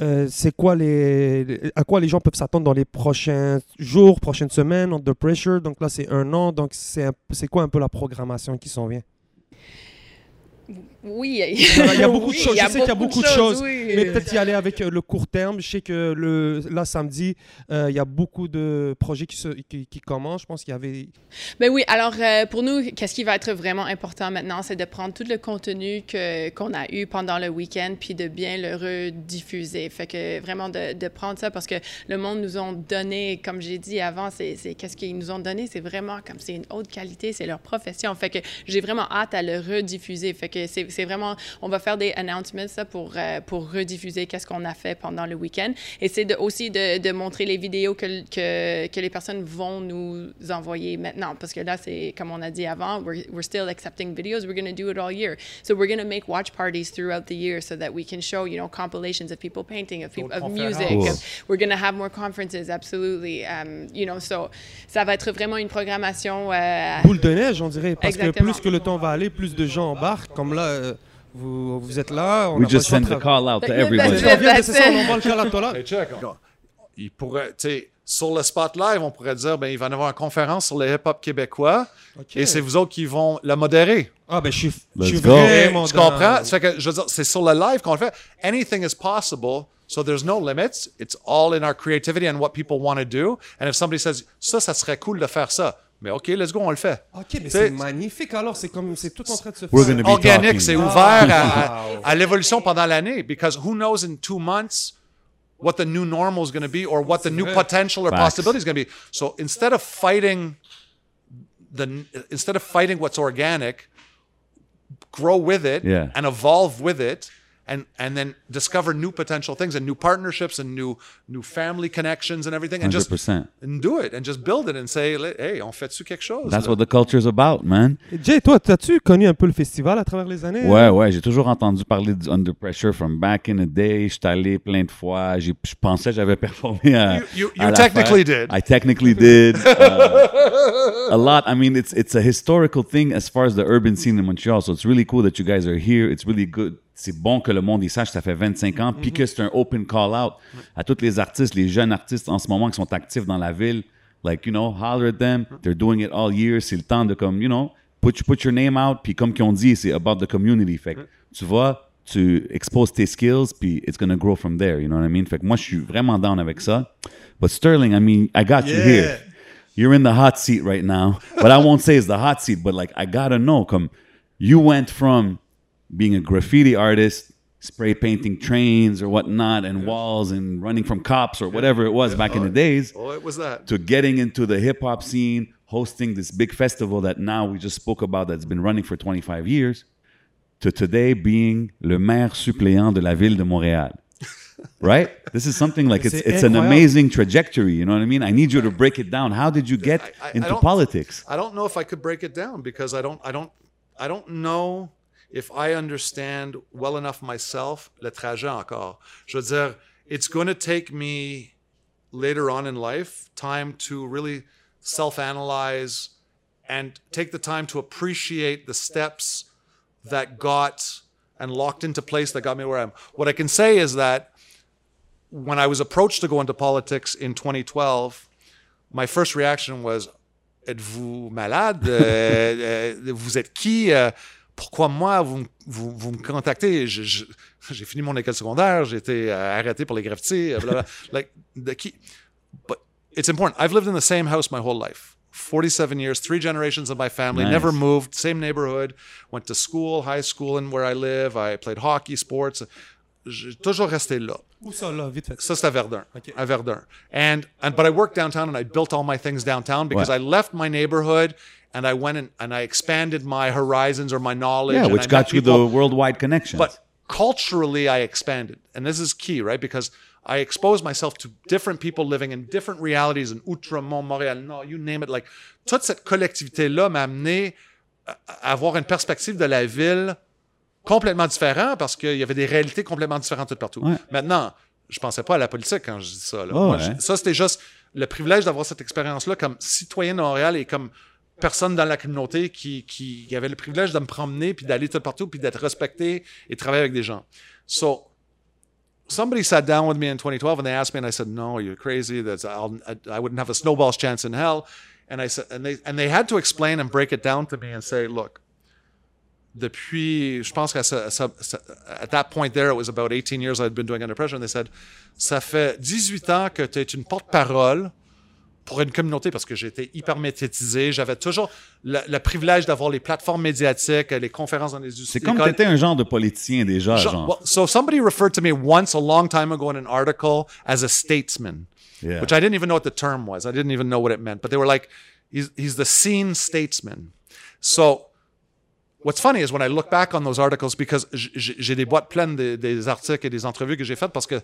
euh, c'est quoi les à quoi les gens peuvent s'attendre dans les prochains jours, prochaines semaines, under pressure? Donc là, c'est un an. Donc c'est quoi un peu la programmation qui s'en vient? Oui, Il y a beaucoup de choses. Je sais qu'il y a beaucoup de choses, oui. mais peut-être y aller avec euh, le court terme. Je sais que le là samedi, euh, il y a beaucoup de projets qui, se, qui, qui commencent. Je pense qu'il y avait Ben oui, alors euh, pour nous, qu'est-ce qui va être vraiment important maintenant, c'est de prendre tout le contenu que, qu'on a eu pendant le week-end puis de bien le rediffuser. Fait que vraiment de, de prendre ça parce que le monde nous ont donné, comme j'ai dit avant, c'est, c'est qu'est-ce qu'ils nous ont donné, c'est vraiment comme c'est une haute qualité, c'est leur profession. Fait que j'ai vraiment hâte à le rediffuser. Fait que c'est, c'est vraiment, on va faire des announcements ça, pour, euh, pour rediffuser qu'est-ce qu'on a fait pendant le week-end. Et c'est de, aussi de, de montrer les vidéos que, que, que les personnes vont nous envoyer maintenant. Parce que là, c'est comme on a dit avant, we're, we're still accepting videos. We're going to do it all year. So we're going to make watch parties throughout the year so that we can show, you know, compilations of people painting, of, people, of music. Cool. of- we're going to have more conferences, absolutely. Um, you know, so ça va être vraiment une programmation. euh, boule de neige, on dirait, parce Exactement. que plus que le temps va aller, plus de gens embarquent. Comme là, euh, vous, vous êtes là. On We a just send the call out to But- everybody. but- travailler. On vient de- That's c'est ça, on envoie le calatola. Hey, check. Il pourrait, tu sais, sur le spot live, on pourrait dire, ben, il va y avoir une conférence sur le hip-hop québécois et c'est vous autres qui vont la modérer. Ah, ben, je suis, je suis vraiment. tu dans- comprends? Ça fait que, je veux dire, c'est sur le live qu'on le fait. Anything is possible. So there's no limits. It's all in our creativity and what people want to do. And if somebody says, ça, ça serait cool de faire ça. Mais OK, let's go, on le fait. Ok, mais C'est- c'est magnifique alors. C'est comme, c'est tout en train de se We're faire. gonna be Organique, talking. c'est ouvert à, à- à l'évolution pendant l'année. Because who knows in two months what the new normal is going to be or what the new vrai. potential or Facts. possibility is going to be. So instead of fighting the instead of fighting what's organic, grow with it Yeah. and evolve with it and and then discover new potential things and new partnerships and new new family connections and everything and just 100%. and do it and just build it and say hey on fait-tu quelque chose That's là? what the culture is about, man. Jay, toi, as-tu connu un peu le festival à travers les années? Ouais, ouais, j'ai toujours entendu parler du Under Pressure from back in the day. J'étais allé plein de fois. J'ai- Je pensais que j'avais performé à. You- you- you l'affaire. technically did. I technically did. Uh, a lot. I mean, it's it's a historical thing as far as the urban scene in Montreal. So it's really cool that you guys are here. It's really good. C'est bon que le monde y sache, ça fait 25 ans, puis que c'est un open call out à tous les artistes, les jeunes artistes en ce moment qui sont actifs dans la ville. Like, you know, holler at them. They're doing it all year. C'est le temps de comme, you know, put, put your name out. Puis comme qu'ils ont dit, c'est about the community. Fait que, tu vois, tu exposes tes skills, puis it's gonna grow from there. You know what I mean? Fait que moi, je suis vraiment down avec ça. But Sterling, I mean, I got you here. You're in the hot seat right now. But I won't say it's the hot seat, but like, I gotta know, come, you went from being a graffiti artist, spray painting trains or whatnot, and walls, and running from cops or whatever it was back in the days oh it was that to getting into the hip hop scene, hosting this big festival that now we just spoke about that's been running for 25 years to today being le maire suppléant de la ville de Montréal. right? This is something like it's it's an amazing trajectory, you know what I mean? I need you to break it down. How did you get I- I into don't- politics? I don't know if I could break it down because I don't I don't I don't know if I understand well enough myself le trajet encore. Je veux dire, it's going to take me later on in life time to really self-analyze and take the time to appreciate the steps that got and locked into place that got me where I am. What I can say is that when I was approached to go into politics in 2012, my first reaction was Êtes-vous malade Euh, euh, Vous êtes qui Euh, Pourquoi moi vous, me- vous, vous me contactez? J'ai fini mon école secondaire, j'ai été euh, arrêté pour les graffitis. euh, blablabla. like, the key. But it's important. I've lived in the same house my whole life 47 years, three generations of my family, Nice. never moved, same neighborhood, went to school, high school, and where I live. I played hockey, sports. J'ai toujours resté là. Où ça, là, vite fait? Ça, c'est à Verdun. Okay. À Verdun. And, and, but I worked downtown and I built all my things downtown because Ouais. I left my neighborhood and I went and, and I expanded my horizons or my knowledge. Yeah, which got you the people. worldwide connections. But culturally, I expanded. And this is key, right? Because I exposed myself to different people living in different realities in Outremont, Montréal, Nord, you name it. Like, toute cette collectivité-là m'a amené à avoir une perspective de la ville complètement différente parce qu'il y avait des réalités complètement différentes tout partout. Ouais. Maintenant, je pensais pas à la politique quand je dis ça. là. Oh, Moi, ouais. ça, c'était juste le privilège d'avoir cette expérience-là comme citoyen de Montréal et comme personne dans la communauté qui, qui avait le privilège de me promener puis d'aller tout partout puis d'être respecté et travailler avec des gens. So, somebody sat down with me in 2012 and they asked me and I said, "No, you're crazy. That's I'll, I, wouldn't have a snowball's chance in hell." And I said, and they and they had to explain and break it down to me and say, "Look, depuis, je pense qu'à at that point there, it was about 18 years I'd been doing under pressure, and they said, ça fait 18 ans que tu es une porte-parole pour une communauté parce que j'étais hyper médiatisé. J'avais toujours le, privilège d'avoir les plateformes médiatiques, les conférences dans les C'est comme t'étais un genre de politicien déjà, Genre- genre. well, so somebody referred to me once a long time ago in an article as a statesman, Yeah. which I didn't even know what the term was. I didn't even know what it meant. But they were like, he's, he's the scene statesman. So what's funny is when I look back on those articles, because j'ai des boîtes pleines des, des articles et des entrevues que j'ai faites parce que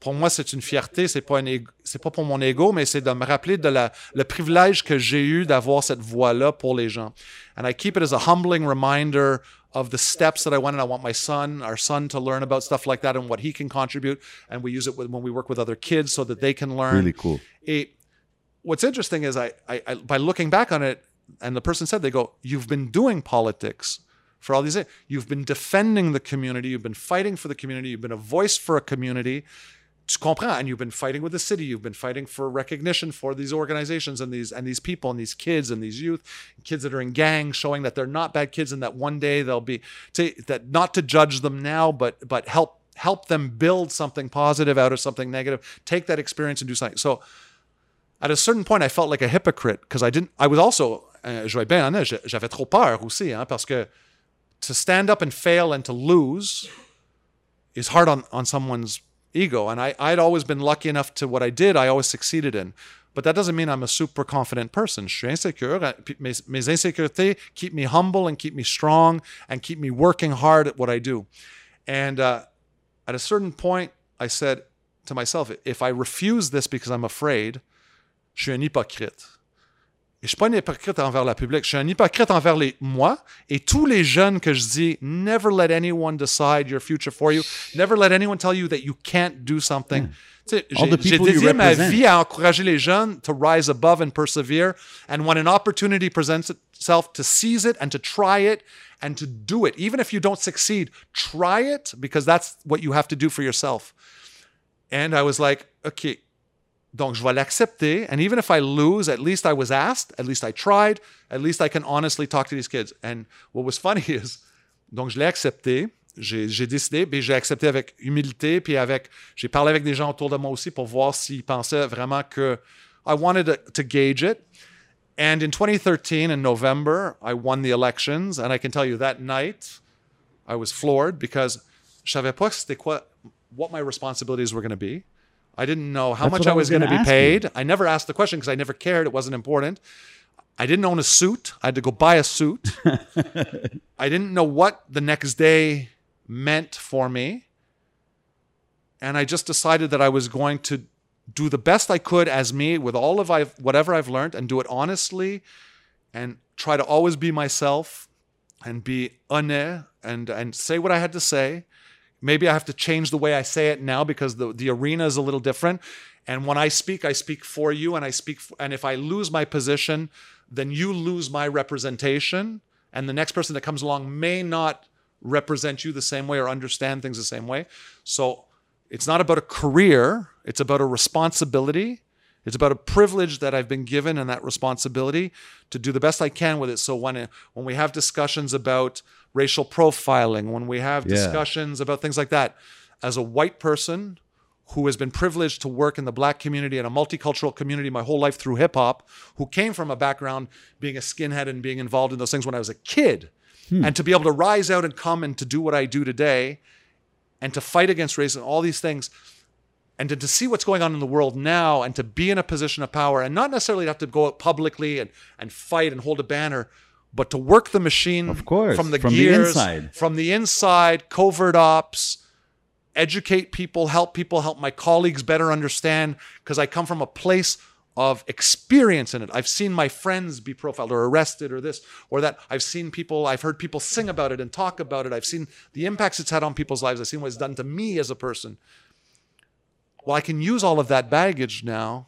pour moi, c'est une fierté. C'est pas, c'est pas pour mon ego, mais c'est de me rappeler de la, le privilège que j'ai eu d'avoir cette voix-là pour les gens. And I keep it as a humbling reminder of the steps that I went and I want my son, our son, to learn about stuff like that and what he can contribute. And we use it when we work with other kids so that they can learn. Really cool. Et what's interesting is I, I, I by looking back on it, and the person said they go, "You've been doing politics for all these years. You've been defending the community. You've been fighting for the community. You've been a voice for a community." Comprends? And you've been fighting with the city. You've been fighting for recognition for these organizations and these and these people and these kids and these youth, kids that are in gangs, showing that they're not bad kids and that one day they'll be to, that not to judge them now, but but help help them build something positive out of something negative. Take that experience and do something. So at a certain point, I felt like a hypocrite because I didn't. I was also, euh, j'avais trop peur aussi, hein, parce que to stand up and fail and to lose is hard on on someone's ego. And I I'd always been lucky enough to what I did, I always succeeded in. But that doesn't mean I'm a super confident person. Je suis insécure. mes insécurités keep me humble and keep me strong and keep me working hard at what I do. And uh, at a certain point, I said to myself, if I refuse this because I'm afraid, je suis un hypocrite. Et je suis pas un hypocrite envers la public, je suis un hypocrite envers les, moi et tous les jeunes que je dis, never let anyone decide your future for you. Never let anyone tell you that you can't do something. All J'ai dédié ma represent. vie à encourager les jeunes to rise above and persevere. And when an opportunity presents itself, to seize it and to try it and to do it. Even if you don't succeed, try it because that's what you have to do for yourself. And I was like, okay, donc je vais l'accepter. And even if I lose, at least I was asked, at least I tried, at least I can honestly talk to these kids. And what was funny is, donc je l'ai accepté, j'ai décidé, puis j'ai accepté avec humilité, puis avec, j'ai parlé avec des gens autour de moi aussi pour voir s'ils pensaient vraiment que I wanted to, to gauge it. And in 2013, in November, I won the elections, and I can tell you that night, I was floored because je savais pas c'était quoi, what my responsibilities were going to be. I didn't know how That's much I was was going to be ask you. paid. I never asked the question because I never cared. It wasn't important. I didn't own a suit. I had to go buy a suit. I didn't know what the next day meant for me. And I just decided that I was going to do the best I could as me with all of I've, whatever I've learned and do it honestly and try to always be myself and be honnête and, and say what I had to say. Maybe I have to change the way I say it now because the, the arena is a little different. And when I speak, I speak for you and I speak, f and if I lose my position, then you lose my representation. And the next person that comes along may not represent you the same way or understand things the same way. So it's not about a career, it's about a responsibility. It's about a privilege that I've been given and that responsibility to do the best I can with it. So when when we have discussions about racial profiling, when we have Yeah. discussions about things like that, as a white person who has been privileged to work in the black community and a multicultural community my whole life through hip hop, who came from a background being a skinhead and being involved in those things when I was a kid, hmm. and to be able to rise out and come and to do what I do today, and to fight against racism, and all these things, and to, to see what's going on in the world now, and to be in a position of power, and not necessarily have to go out publicly and, and fight and hold a banner, but to work the machine Of course, from the from the gears, inside. from the inside, covert ops, educate people, help people, help my colleagues better understand, because I come from a place of experience in it. I've seen my friends be profiled or arrested or this or that. I've seen people, I've heard people sing about it and talk about it. I've seen the impacts it's had on people's lives. I've seen what it's done to me as a person. Well, I can use all of that baggage now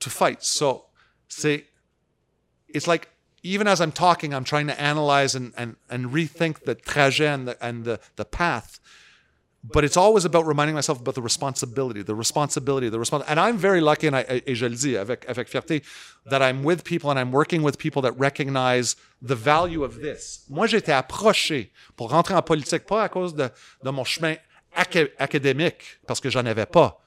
to fight. So, say, it's like even as I'm talking, I'm trying to analyze and, and, and rethink the trajet and the, and the, the path. But it's always about reminding myself about the responsibility, the responsibility, the response. And I'm very lucky, and I, et je le dis avec, avec fierté, that I'm with people and I'm working with people that recognize the value of this. Moi, j'ai été approché pour rentrer en politique, pas à cause de, de mon chemin aca- académique, parce que j'en avais pas.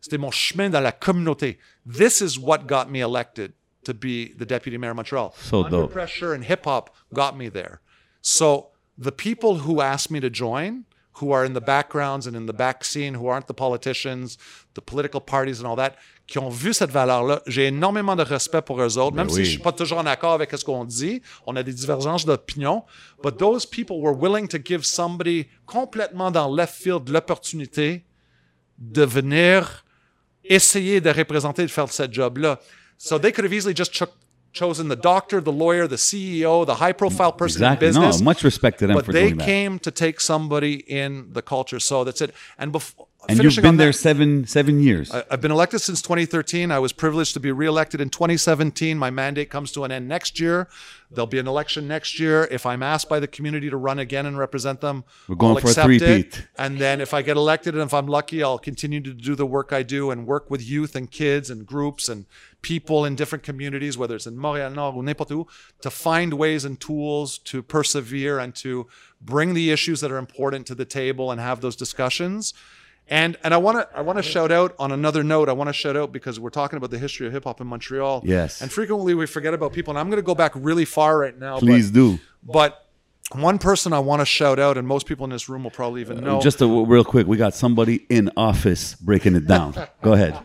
C'était mon chemin dans la communauté. This is what got me elected to be the deputy mayor of Montreal. So Under dope. pressure and hip hop got me there. So the people who asked me to join, who are in the backgrounds and in the back scene, who aren't the politicians, the political parties and all that, qui ont vu cette valeur-là, j'ai énormément de respect pour eux autres, même si oui. je suis pas toujours en accord avec ce qu'on dit, on a des divergences d'opinion, but those people were willing to give somebody complètement dans left field l'opportunité de venir essayer de représenter, de faire cette job-là. So they could have easily just cho- chosen the doctor, the lawyer, the CEO, the high-profile person Exactly. in business. No, much respect to them but for they doing that. came to take somebody in the culture. So that's it. And before and you've been there seven seven years. I- I've been elected since 2013. I was privileged to be reelected in 2017. My mandate comes to an end next year. There'll be an election next year. If I'm asked by the community to run again and represent them, We're going I'll for a it. three-peat. And then if I get elected and if I'm lucky, I'll continue to do the work I do and work with youth and kids and groups and people in different communities, whether it's in Montréal Nord or n'importe où, to find ways and tools to persevere and to bring the issues that are important to the table and have those discussions. And and I want to I want to shout out on another note. I want to shout out because we're talking about the history of hip hop in Montreal. Yes. And frequently we forget about people. And I'm going to go back really far right now. Please but, do. But one person I want to shout out, and most people in this room will probably even uh, know. Just a, real quick, we got somebody in office breaking it down. Go ahead.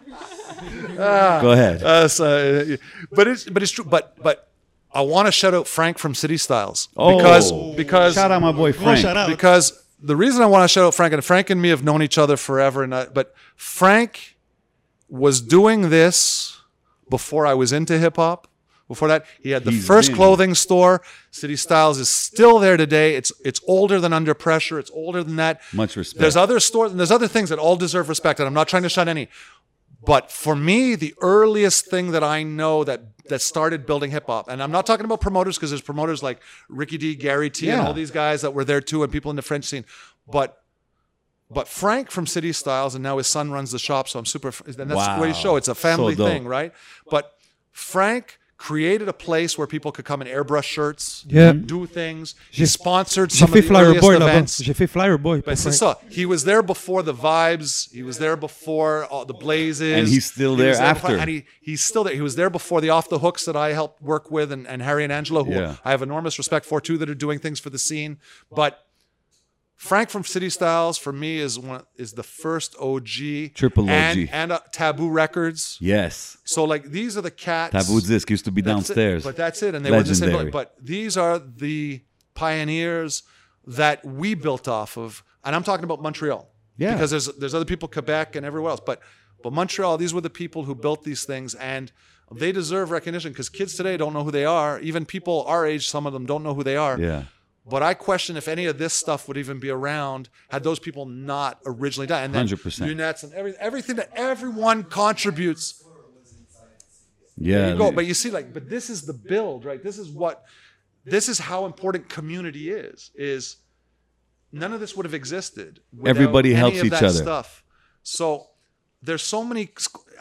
Ah. Go ahead. Uh, so, uh, but it's but it's true. But but I want to shout out Frank from City Styles oh. because Oh. because Shout out my boy Frank. shout out. because the reason I want to shout out Frank and Frank and me have known each other forever, and I, but Frank was doing this before I was into hip hop. Before that, he had the He's first been- clothing store. City Styles is still there today. It's it's older than Under Pressure. It's older than that. Much respect. There's other stores and there's other things that all deserve respect, and I'm not trying to shut any. But for me, the earliest thing that I know that that started building hip hop, and I'm not talking about promoters because there's promoters like Ricky D, Gary T, and all these guys that were there too, and people in the French scene. But but Frank from City Styles, and now his son runs the shop, so I'm super. And that's the way you show it's a family So thing, right? But Frank created a place where people could come and airbrush shirts, Yeah. do things. He sponsored J'ai some of the Flyer earliest Boy là-bas. events. J'ai fait Flyer Boy. pour Ben, c'est ça. He was there before the vibes. He was there before all the blazes. And he's still He there was after. And he, he's still there. He was there before the off the hooks that I helped work with, and, and Harry and Angela, who Yeah. I have enormous respect for too, that are doing things for the scene. But Frank from City Styles for me is one is the first OG, Triple and, OG. and uh, Taboo Records. Yes. So like these are the cats. Taboo Disc used to be it. downstairs. But that's it. And they were in the same Legendary. But these are the pioneers that we built off of. And I'm talking about Montreal. Yeah. Because there's there's other people, Quebec and everywhere else. But but Montreal, these were the people who built these things and they deserve recognition because kids today don't know who they are. Even people our age, some of them don't know who they are. yeah. But I question if any of this stuff would even be around had those people not originally died. And then 100%. lunettes and every, everything that everyone contributes Yeah. there you go. But you see, like, but this is the build, right? This is what, this is how important community is. Is none of this would have existed. Everybody any helps of each that other. Stuff. So there's so many,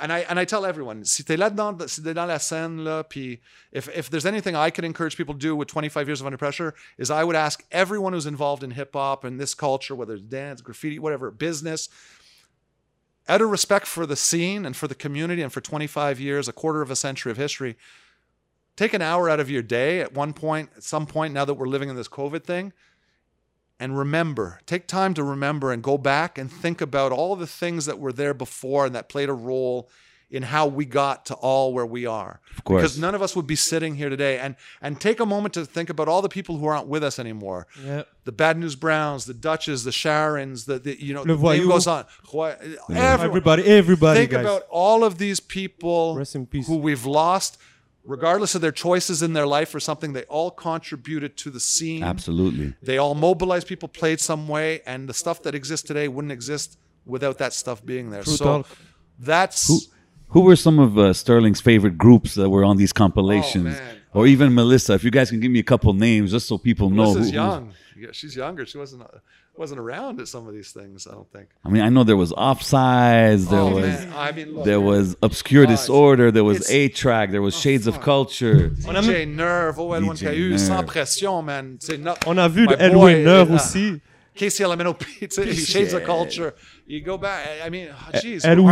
and I and I tell everyone, si t'es là dedans, si t'es dans la scène là, puis if if there's anything I could encourage people to do with 25 years of under pressure, is I would ask everyone who's involved in hip hop and this culture, whether it's dance, graffiti, whatever, business, out of respect for the scene and for the community and for 25 years, a quarter of a century of history, take an hour out of your day at one point, at some point, now that we're living in this COVID thing, and remember. Take time to remember and go back and think about all the things that were there before and that played a role in how we got to all where we are. Of course. Because none of us would be sitting here today. And and take a moment to think about all the people who aren't with us anymore. Yeah. The Bad News Browns, the Dutches, the Sharons, the, the you know, Le the name Voyou. goes on. Everyone. Everybody, everybody, Think guys. about all of these people Rest in peace. who we've lost, regardless of their choices in their life or something. They all contributed to the scene. Absolutely. They all mobilized people, played some way, and the stuff that exists today wouldn't exist without that stuff being there. True so talk. that's Who, who were some of uh, Sterling's favorite groups that were on these compilations? Oh, man. or even Melissa, if you guys can give me a couple names just so people know. Melissa's who- who's- young. Yeah, she's younger. She wasn't uh, wasn't around at some of these things. I don't think. I mean, I know there was Offsides, there Oh, was. I mean, look, there was Obscure Oh, Disorder, there was it's- A Trak, there was Shades of Culture. DJ Nerve, OL1 DJ KU, sans pression, man. C'est not- On a vu My le boy, Elwinner uh, aussi. Casey LMNOP, Shades of Culture. You go back, I mean, oh, geez, El who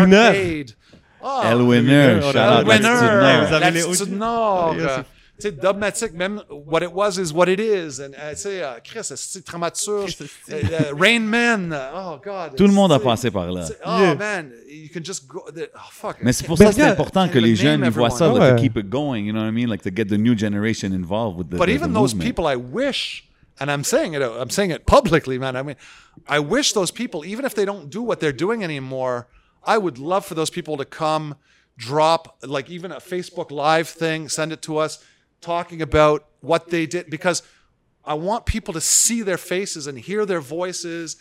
Oh, El Winner, on shout El out winner, Latitude Nord. Vous avez les Latitude autres- Nord. Yes. euh, Tu sais, Dubmatic, même what it was is what it is. And, uh, tu sais, uh, Chris, c'est dramaturge. Chris, uh, Rain Man. uh, Oh, God. Tout le monde a passé par là. Oh, Yeah. man. You can just go. the- Oh, fuck. Mais c'est pour ça que c'est important can't que les even jeunes ils voient ça, everyone. like, to keep it going. You know what I mean? Like to get the new generation involved with the. But the- even the those movement. people, I wish, and I'm saying it, I'm saying it publicly, man. I mean, I wish those people, even if they don't do what they're doing anymore, I would love for those people to come, drop like even a Facebook Live thing, send it to us, talking about what they did because I want people to see their faces and hear their voices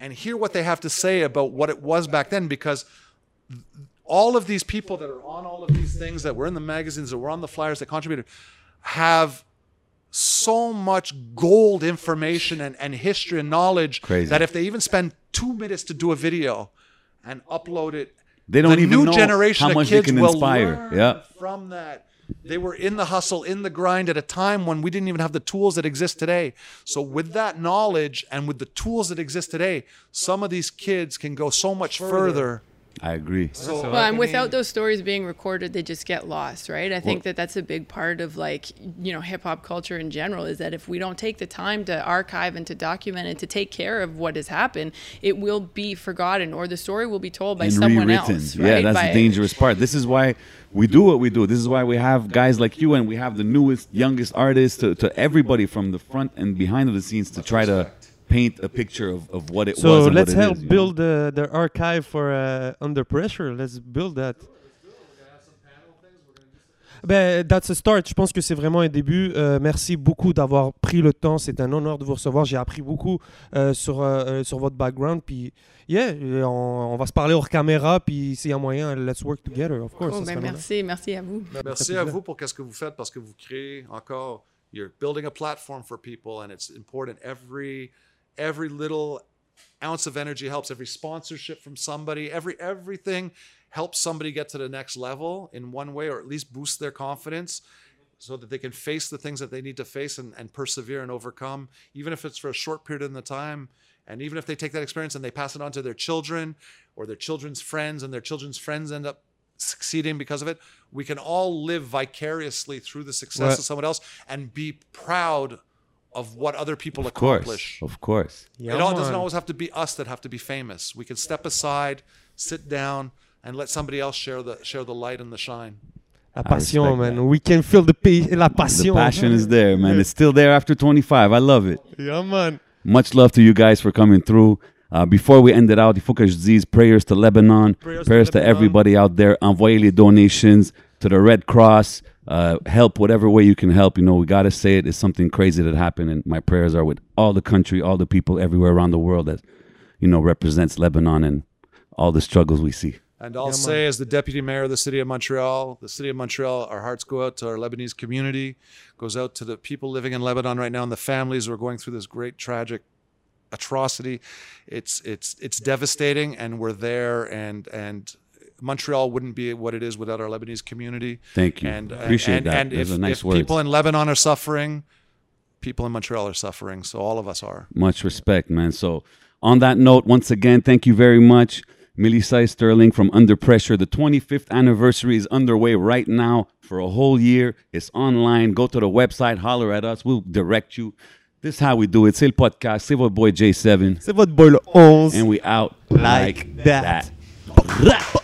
and hear what they have to say about what it was back then because all of these people that are on all of these things that were in the magazines that were on the flyers that contributed have so much gold information and, and history and knowledge Crazy. that if they even spend two minutes to do a video and upload it, They don't the even new know generation how much of they kids can will inspire. learn Yeah. from that. They were in the hustle, in the grind at a time when we didn't even have the tools that exist today. So with that knowledge and with the tools that exist today, some of these kids can go so much further. I agree. So, Well, and without those stories being recorded, they just get lost, right? I think that that's a big part of like, you know, hip hop culture in general is that if we don't take the time to archive and to document and to take care of what has happened, it will be forgotten or the story will be told by someone rewritten. else, Yeah, right? that's By- the dangerous part. This is why we do what we do. This is why we have guys like you and we have the newest, youngest artists to, to everybody from the front and behind of the scenes to try to paint a picture of, of what it was. So let's what it help is, build the, the archive for uh, Under Pressure. Let's build that. Ben, that's a start. Je pense que c'est vraiment un début. Euh, merci beaucoup d'avoir pris le temps. C'est un honneur de vous recevoir. J'ai appris beaucoup euh, sur, euh, sur votre background. Puis, yeah, on, on va se parler hors caméra. Puis, s'il y a moyen, let's work together, of course. Oh, ben, merci, merci à vous. Merci à vous pour qu'est-ce que vous faites parce que vous créez encore. You're building a platform for people, and it's important. Every every little ounce of energy helps. Every sponsorship from somebody, every everything helps somebody get to the next level in one way, or at least boost their confidence, so that they can face the things that they need to face and, and persevere and overcome, even if it's for a short period in the time. And even if they take that experience and they pass it on to their children or their children's friends, and their children's friends end up succeeding because of it, we can all live vicariously through the success of someone else and be proud of what other people Of course. accomplish. Of course. Yeah, it all doesn't always have to be us that have to be famous. We can step aside, sit down, and let somebody else share the share the light and the shine. La passion, man. that. We can feel the pa- la The passion. passion is there, man. It's still there after 25. I love it. Yeah, man. Much love to you guys for coming through. Uh, before we end it out, il faut que je dise prayers to Lebanon, Prayers prayers, to to, Lebanon. everybody out there. Envoyez les donations to the Red Cross. Uh, help whatever way you can help. You know, we got to say it. It's something crazy that happened, and my prayers are with all the country, all the people everywhere around the world that, you know, represents Lebanon and all the struggles we see. And I'll man. say, as the deputy mayor of the city of Montreal, the city of Montreal, our hearts go out to our Lebanese community, goes out to the people living in Lebanon right now, and the families who are going through this great tragic atrocity. It's it's it's devastating, and we're there, and and Montreal wouldn't be what it is without our Lebanese community. Thank you. And Appreciate and, that. And Those if, are nice if words. people in Lebanon are suffering, people in Montreal are suffering. So all of us are. Much respect, man. So, on that note, once again, thank you very much. Millie Sterling from Under Pressure. The 25th anniversary is underway right now for a whole year. It's online. Go to the website, holler at us. We'll direct you. This is how we do it. C'est le podcast. C'est votre boy J7. C'est votre boy le 11. And we out Like that. that.